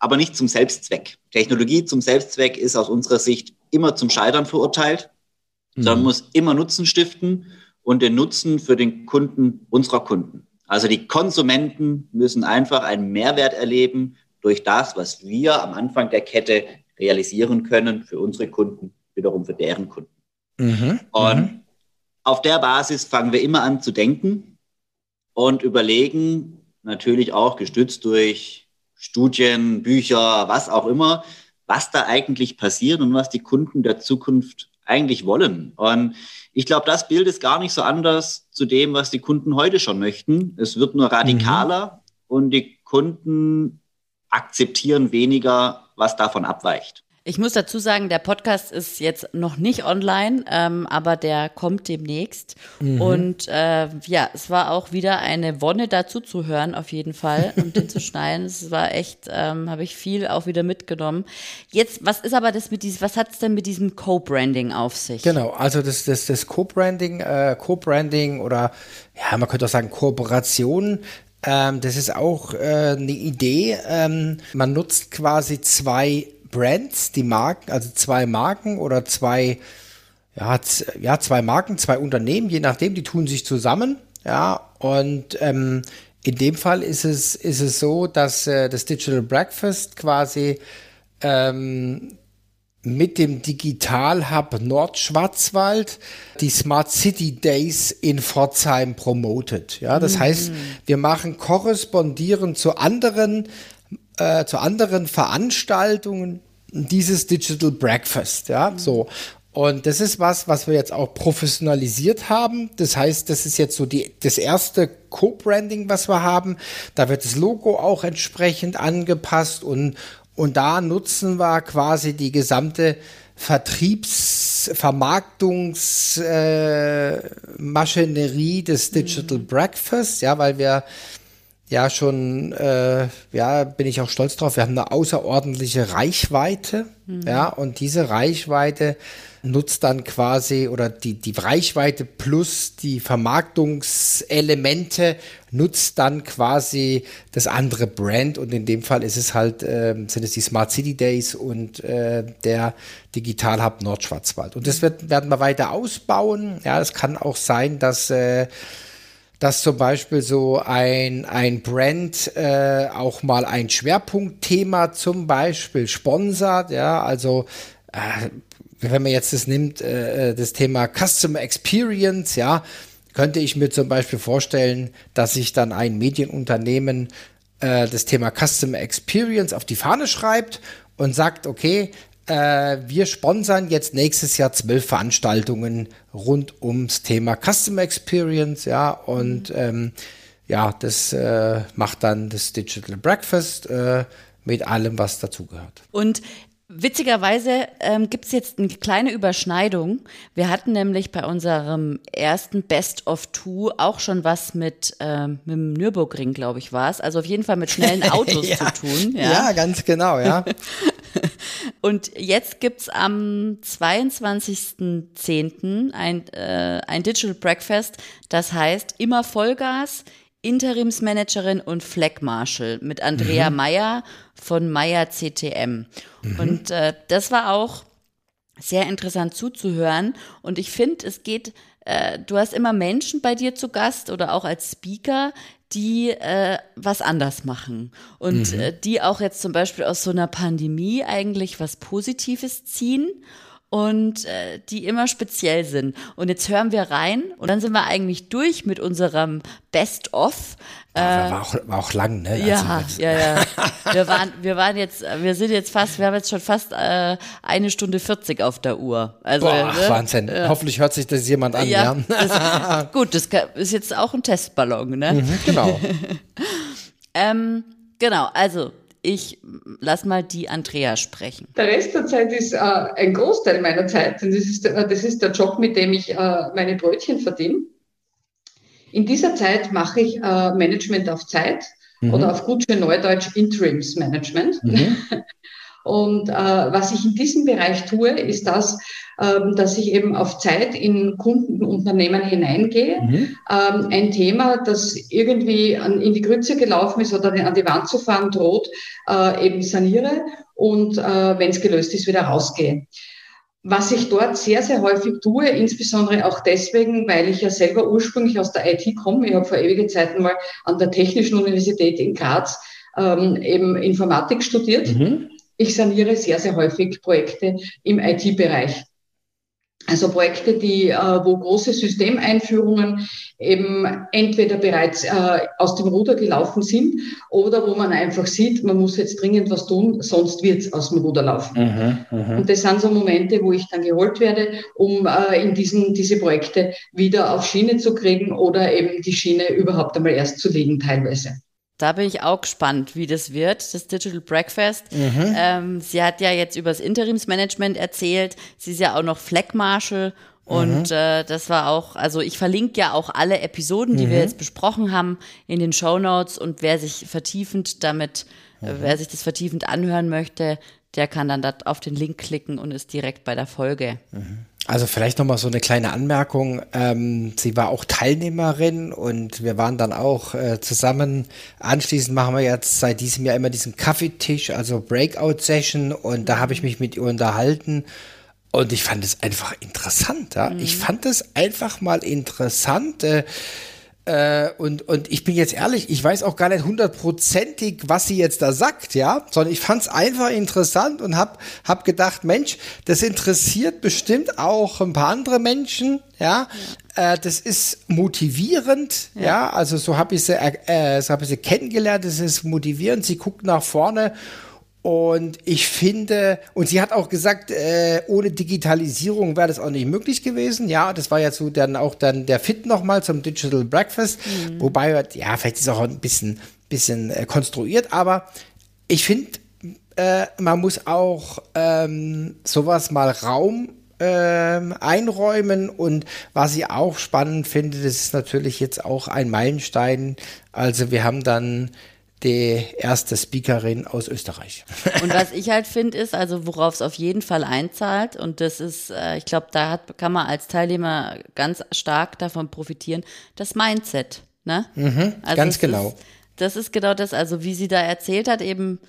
aber nicht zum Selbstzweck. Technologie zum Selbstzweck ist aus unserer Sicht immer zum Scheitern verurteilt, mhm. sondern muss immer Nutzen stiften und den Nutzen für den Kunden unserer Kunden. Also die Konsumenten müssen einfach einen Mehrwert erleben durch das, was wir am Anfang der Kette realisieren können für unsere Kunden, wiederum für deren Kunden. Mhm. Und mhm. auf der Basis fangen wir immer an zu denken und überlegen, natürlich auch gestützt durch Studien, Bücher, was auch immer, was da eigentlich passiert und was die Kunden der Zukunft eigentlich wollen. Und ich glaube, das Bild ist gar nicht so anders zu dem, was die Kunden heute schon möchten. Es wird nur radikaler mhm. und die Kunden akzeptieren weniger, was davon abweicht. Ich muss dazu sagen, der Podcast ist jetzt noch nicht online, ähm, aber der kommt demnächst. Mhm. Und äh, ja, es war auch wieder eine Wonne dazu zu hören, auf jeden Fall, <laughs> und den zu schneiden. Es war echt, ähm, habe ich viel auch wieder mitgenommen. Jetzt, was ist aber das mit diesem, was hat es denn mit diesem Co-Branding auf sich? Genau, also das, das, das Co-Branding, äh, Co-Branding oder ja, man könnte auch sagen Kooperation ähm, das ist auch äh, eine Idee. Ähm, man nutzt quasi zwei Brands, die Marken, also zwei Marken oder zwei, ja, ja, zwei Marken, zwei Unternehmen, je nachdem, die tun sich zusammen. Ja, und ähm, in dem Fall ist es, ist es so, dass äh, das Digital Breakfast quasi ähm, mit dem Digital Hub Nordschwarzwald die Smart City Days in Pforzheim promotet. Ja, das mhm. heißt, wir machen korrespondieren zu anderen, äh, zu anderen Veranstaltungen dieses Digital Breakfast. Ja, mhm. so. Und das ist was, was wir jetzt auch professionalisiert haben. Das heißt, das ist jetzt so die, das erste Co-Branding, was wir haben. Da wird das Logo auch entsprechend angepasst und, und da nutzen wir quasi die gesamte Vertriebs-, Vermarktungsmaschinerie äh, des Digital mhm. Breakfast, ja, weil wir ja schon, äh, ja, bin ich auch stolz drauf, wir haben eine außerordentliche Reichweite, mhm. ja, und diese Reichweite nutzt dann quasi oder die, die Reichweite plus die Vermarktungselemente nutzt dann quasi das andere Brand und in dem Fall ist es halt, äh, sind es die Smart City Days und äh, der Digital Hub Nordschwarzwald. Und das wird, werden wir weiter ausbauen. Ja, es kann auch sein, dass äh, dass zum Beispiel so ein, ein Brand äh, auch mal ein Schwerpunktthema zum Beispiel sponsert, ja, also äh, wenn man jetzt das nimmt, äh, äh, das Thema Customer Experience, ja, könnte ich mir zum Beispiel vorstellen, dass sich dann ein Medienunternehmen äh, das Thema Customer Experience auf die Fahne schreibt und sagt, okay, äh, wir sponsern jetzt nächstes Jahr zwölf Veranstaltungen rund ums Thema Customer Experience, ja, und ähm, ja, das äh, macht dann das Digital Breakfast äh, mit allem, was dazugehört. Und Witzigerweise ähm, gibt es jetzt eine kleine Überschneidung. Wir hatten nämlich bei unserem ersten Best of Two auch schon was mit, ähm, mit dem Nürburgring, glaube ich, war es. Also auf jeden Fall mit schnellen <laughs> Autos ja. zu tun. Ja. ja, ganz genau, ja. <laughs> Und jetzt gibt's am 22.10. ein, äh, ein Digital Breakfast, das heißt immer Vollgas, Interimsmanagerin und Flag Marshal mit Andrea mhm. Meyer von Meyer CTM. Mhm. Und äh, das war auch sehr interessant zuzuhören. Und ich finde, es geht, äh, du hast immer Menschen bei dir zu Gast oder auch als Speaker, die äh, was anders machen und mhm. äh, die auch jetzt zum Beispiel aus so einer Pandemie eigentlich was Positives ziehen und äh, die immer speziell sind. Und jetzt hören wir rein und dann sind wir eigentlich durch mit unserem Best-of. Äh, war, auch, war auch lang, ne? Ja, also, ja, ja. <laughs> Wir waren, wir waren jetzt, wir sind jetzt fast, wir haben jetzt schon fast äh, eine Stunde 40 auf der Uhr. Also, Boah, ne? Wahnsinn. Ja. Hoffentlich hört sich das jemand an, ja. ja. Das, <laughs> gut, das ist jetzt auch ein Testballon, ne? Mhm, genau. <laughs> ähm, genau, also ich lass mal die Andrea sprechen. Der Rest der Zeit ist äh, ein Großteil meiner Zeit. Und das ist, äh, das ist der Job, mit dem ich äh, meine Brötchen verdiene. In dieser Zeit mache ich äh, Management auf Zeit mhm. oder auf gut schön Neudeutsch Interimsmanagement. Mhm. <laughs> Und äh, was ich in diesem Bereich tue, ist das, ähm, dass ich eben auf Zeit in Kundenunternehmen hineingehe. Mhm. Ähm, ein Thema, das irgendwie an, in die Grütze gelaufen ist oder an die Wand zu fahren droht, äh, eben saniere und äh, wenn es gelöst ist, wieder rausgehe. Was ich dort sehr, sehr häufig tue, insbesondere auch deswegen, weil ich ja selber ursprünglich aus der IT komme. Ich habe vor ewigen Zeiten mal an der Technischen Universität in Graz ähm, eben Informatik studiert. Mhm. Ich saniere sehr, sehr häufig Projekte im IT-Bereich. Also Projekte, die, äh, wo große Systemeinführungen eben entweder bereits äh, aus dem Ruder gelaufen sind oder wo man einfach sieht, man muss jetzt dringend was tun, sonst wird es aus dem Ruder laufen. Mhm, mh. Und das sind so Momente, wo ich dann geholt werde, um äh, in diesen, diese Projekte wieder auf Schiene zu kriegen oder eben die Schiene überhaupt einmal erst zu legen teilweise. Da bin ich auch gespannt, wie das wird, das Digital Breakfast. Mhm. Ähm, sie hat ja jetzt über das Interimsmanagement erzählt. Sie ist ja auch noch Flag Marshal. Und Mhm. äh, das war auch, also ich verlinke ja auch alle Episoden, die wir Mhm. jetzt besprochen haben, in den Show Notes. Und wer sich vertiefend damit, äh, Mhm. wer sich das vertiefend anhören möchte, der kann dann dort auf den Link klicken und ist direkt bei der Folge. Also vielleicht noch mal so eine kleine Anmerkung. Ähm, sie war auch Teilnehmerin und wir waren dann auch äh, zusammen. Anschließend machen wir jetzt seit diesem Jahr immer diesen Kaffeetisch, also Breakout-Session und da habe ich mich mit ihr unterhalten und ich fand es einfach interessant. Ja? Ich fand es einfach mal interessant. Äh, äh, und, und ich bin jetzt ehrlich, ich weiß auch gar nicht hundertprozentig, was sie jetzt da sagt, ja, sondern ich fand es einfach interessant und hab, hab gedacht, Mensch, das interessiert bestimmt auch ein paar andere Menschen, ja. Äh, das ist motivierend, ja, also so habe ich sie, äh, so habe ich sie kennengelernt, das ist motivierend, sie guckt nach vorne und ich finde, und sie hat auch gesagt, äh, ohne Digitalisierung wäre das auch nicht möglich gewesen. Ja, das war ja so dann auch dann der Fit nochmal zum Digital Breakfast. Wobei, ja, vielleicht ist es auch ein bisschen, bisschen äh, konstruiert, aber ich finde, äh, man muss auch ähm, sowas mal Raum ähm, einräumen und was ich auch spannend finde, das ist natürlich jetzt auch ein Meilenstein. Also wir haben dann die erste Speakerin aus Österreich. <laughs> Und was ich halt finde, ist, also worauf es auf jeden Fall einzahlt, und das ist, äh, ich glaube, da hat, kann man als Teilnehmer ganz stark davon profitieren, das Mindset. Ne? Mhm, ganz es genau. Ist, das ist genau das, also wie sie da erzählt hat, eben,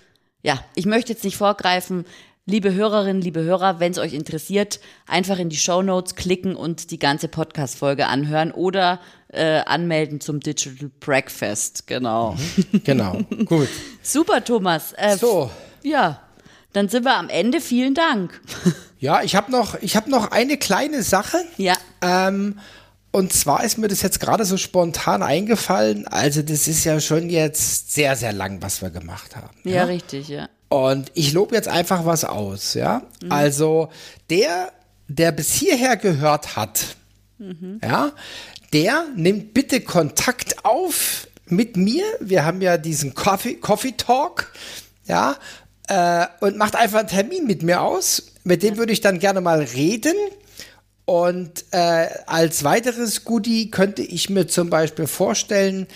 ja, ich möchte jetzt nicht vorgreifen, Liebe Hörerinnen, liebe Hörer, wenn es euch interessiert, einfach in die Show Notes klicken und die ganze Podcast-Folge anhören oder äh, anmelden zum Digital Breakfast. Genau. Genau, gut. <laughs> Super, Thomas. Äh, So. Ja, dann sind wir am Ende. Vielen Dank. <laughs> Ja, ich habe noch, ich hab noch eine kleine Sache. Ja. Ähm, und zwar ist mir das jetzt gerade so spontan eingefallen. Also, das ist ja schon jetzt sehr, sehr lang, was wir gemacht haben. Ja, richtig, ja. Und ich lobe jetzt einfach was aus, ja. Mhm. Also, der, der bis hierher gehört hat, Mhm. ja, der nimmt bitte Kontakt auf mit mir. Wir haben ja diesen Coffee, Coffee Talk, ja, äh, und macht einfach einen Termin mit mir aus. Mit dem würde ich dann gerne mal reden. Und äh, als weiteres Goodie könnte ich mir zum Beispiel vorstellen,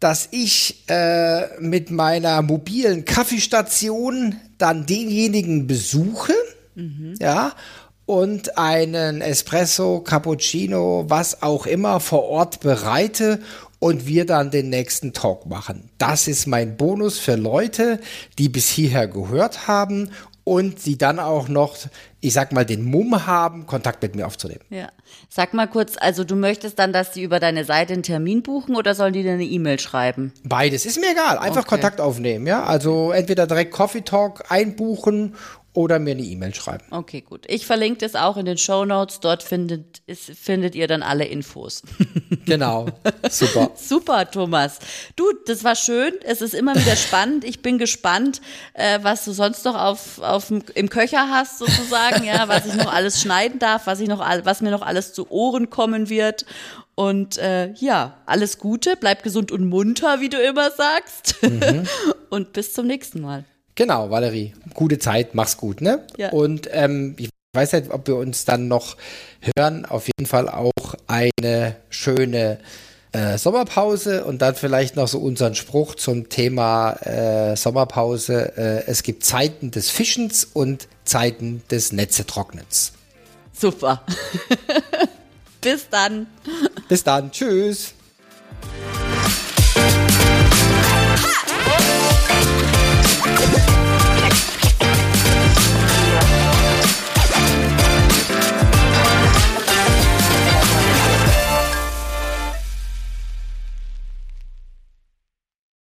dass ich äh, mit meiner mobilen Kaffeestation dann denjenigen besuche, ja, und einen Espresso, Cappuccino, was auch immer vor Ort bereite und wir dann den nächsten Talk machen. Das ist mein Bonus für Leute, die bis hierher gehört haben und die dann auch noch, ich sag mal, den Mumm haben, Kontakt mit mir aufzunehmen. Ja. Sag mal kurz, also du möchtest dann, dass die über deine Seite einen Termin buchen oder sollen die dir eine E-Mail schreiben? Beides ist mir egal, einfach Okay. Kontakt aufnehmen, ja. Also entweder direkt Coffee Talk einbuchen oder mir eine E-Mail schreiben. Okay, gut. Ich verlinke das auch in den Show Notes. Dort findet, ist, findet ihr dann alle Infos. <laughs> Genau, super. <laughs> Super, Thomas. Du, das war schön. Es ist immer wieder spannend. Ich bin gespannt, äh, was du sonst noch auf, auf im Köcher hast, sozusagen, ja, was ich noch alles schneiden darf, was ich noch, was mir noch alles zu Ohren kommen wird. Und äh, ja, alles Gute, bleib gesund und munter, wie du immer sagst. Mhm. <laughs> und bis zum nächsten Mal. Genau, Valerie. Gute Zeit, mach's gut, ne? Ja. Und ähm, ich weiß nicht, ob wir uns dann noch hören. Auf jeden Fall auch eine schöne äh, Sommerpause und dann vielleicht noch so unseren Spruch zum Thema äh, Sommerpause. Äh, es gibt Zeiten des Fischens und Zeiten des Netzetrocknens. Super. <laughs> bis dann. Bis dann. Tschüss.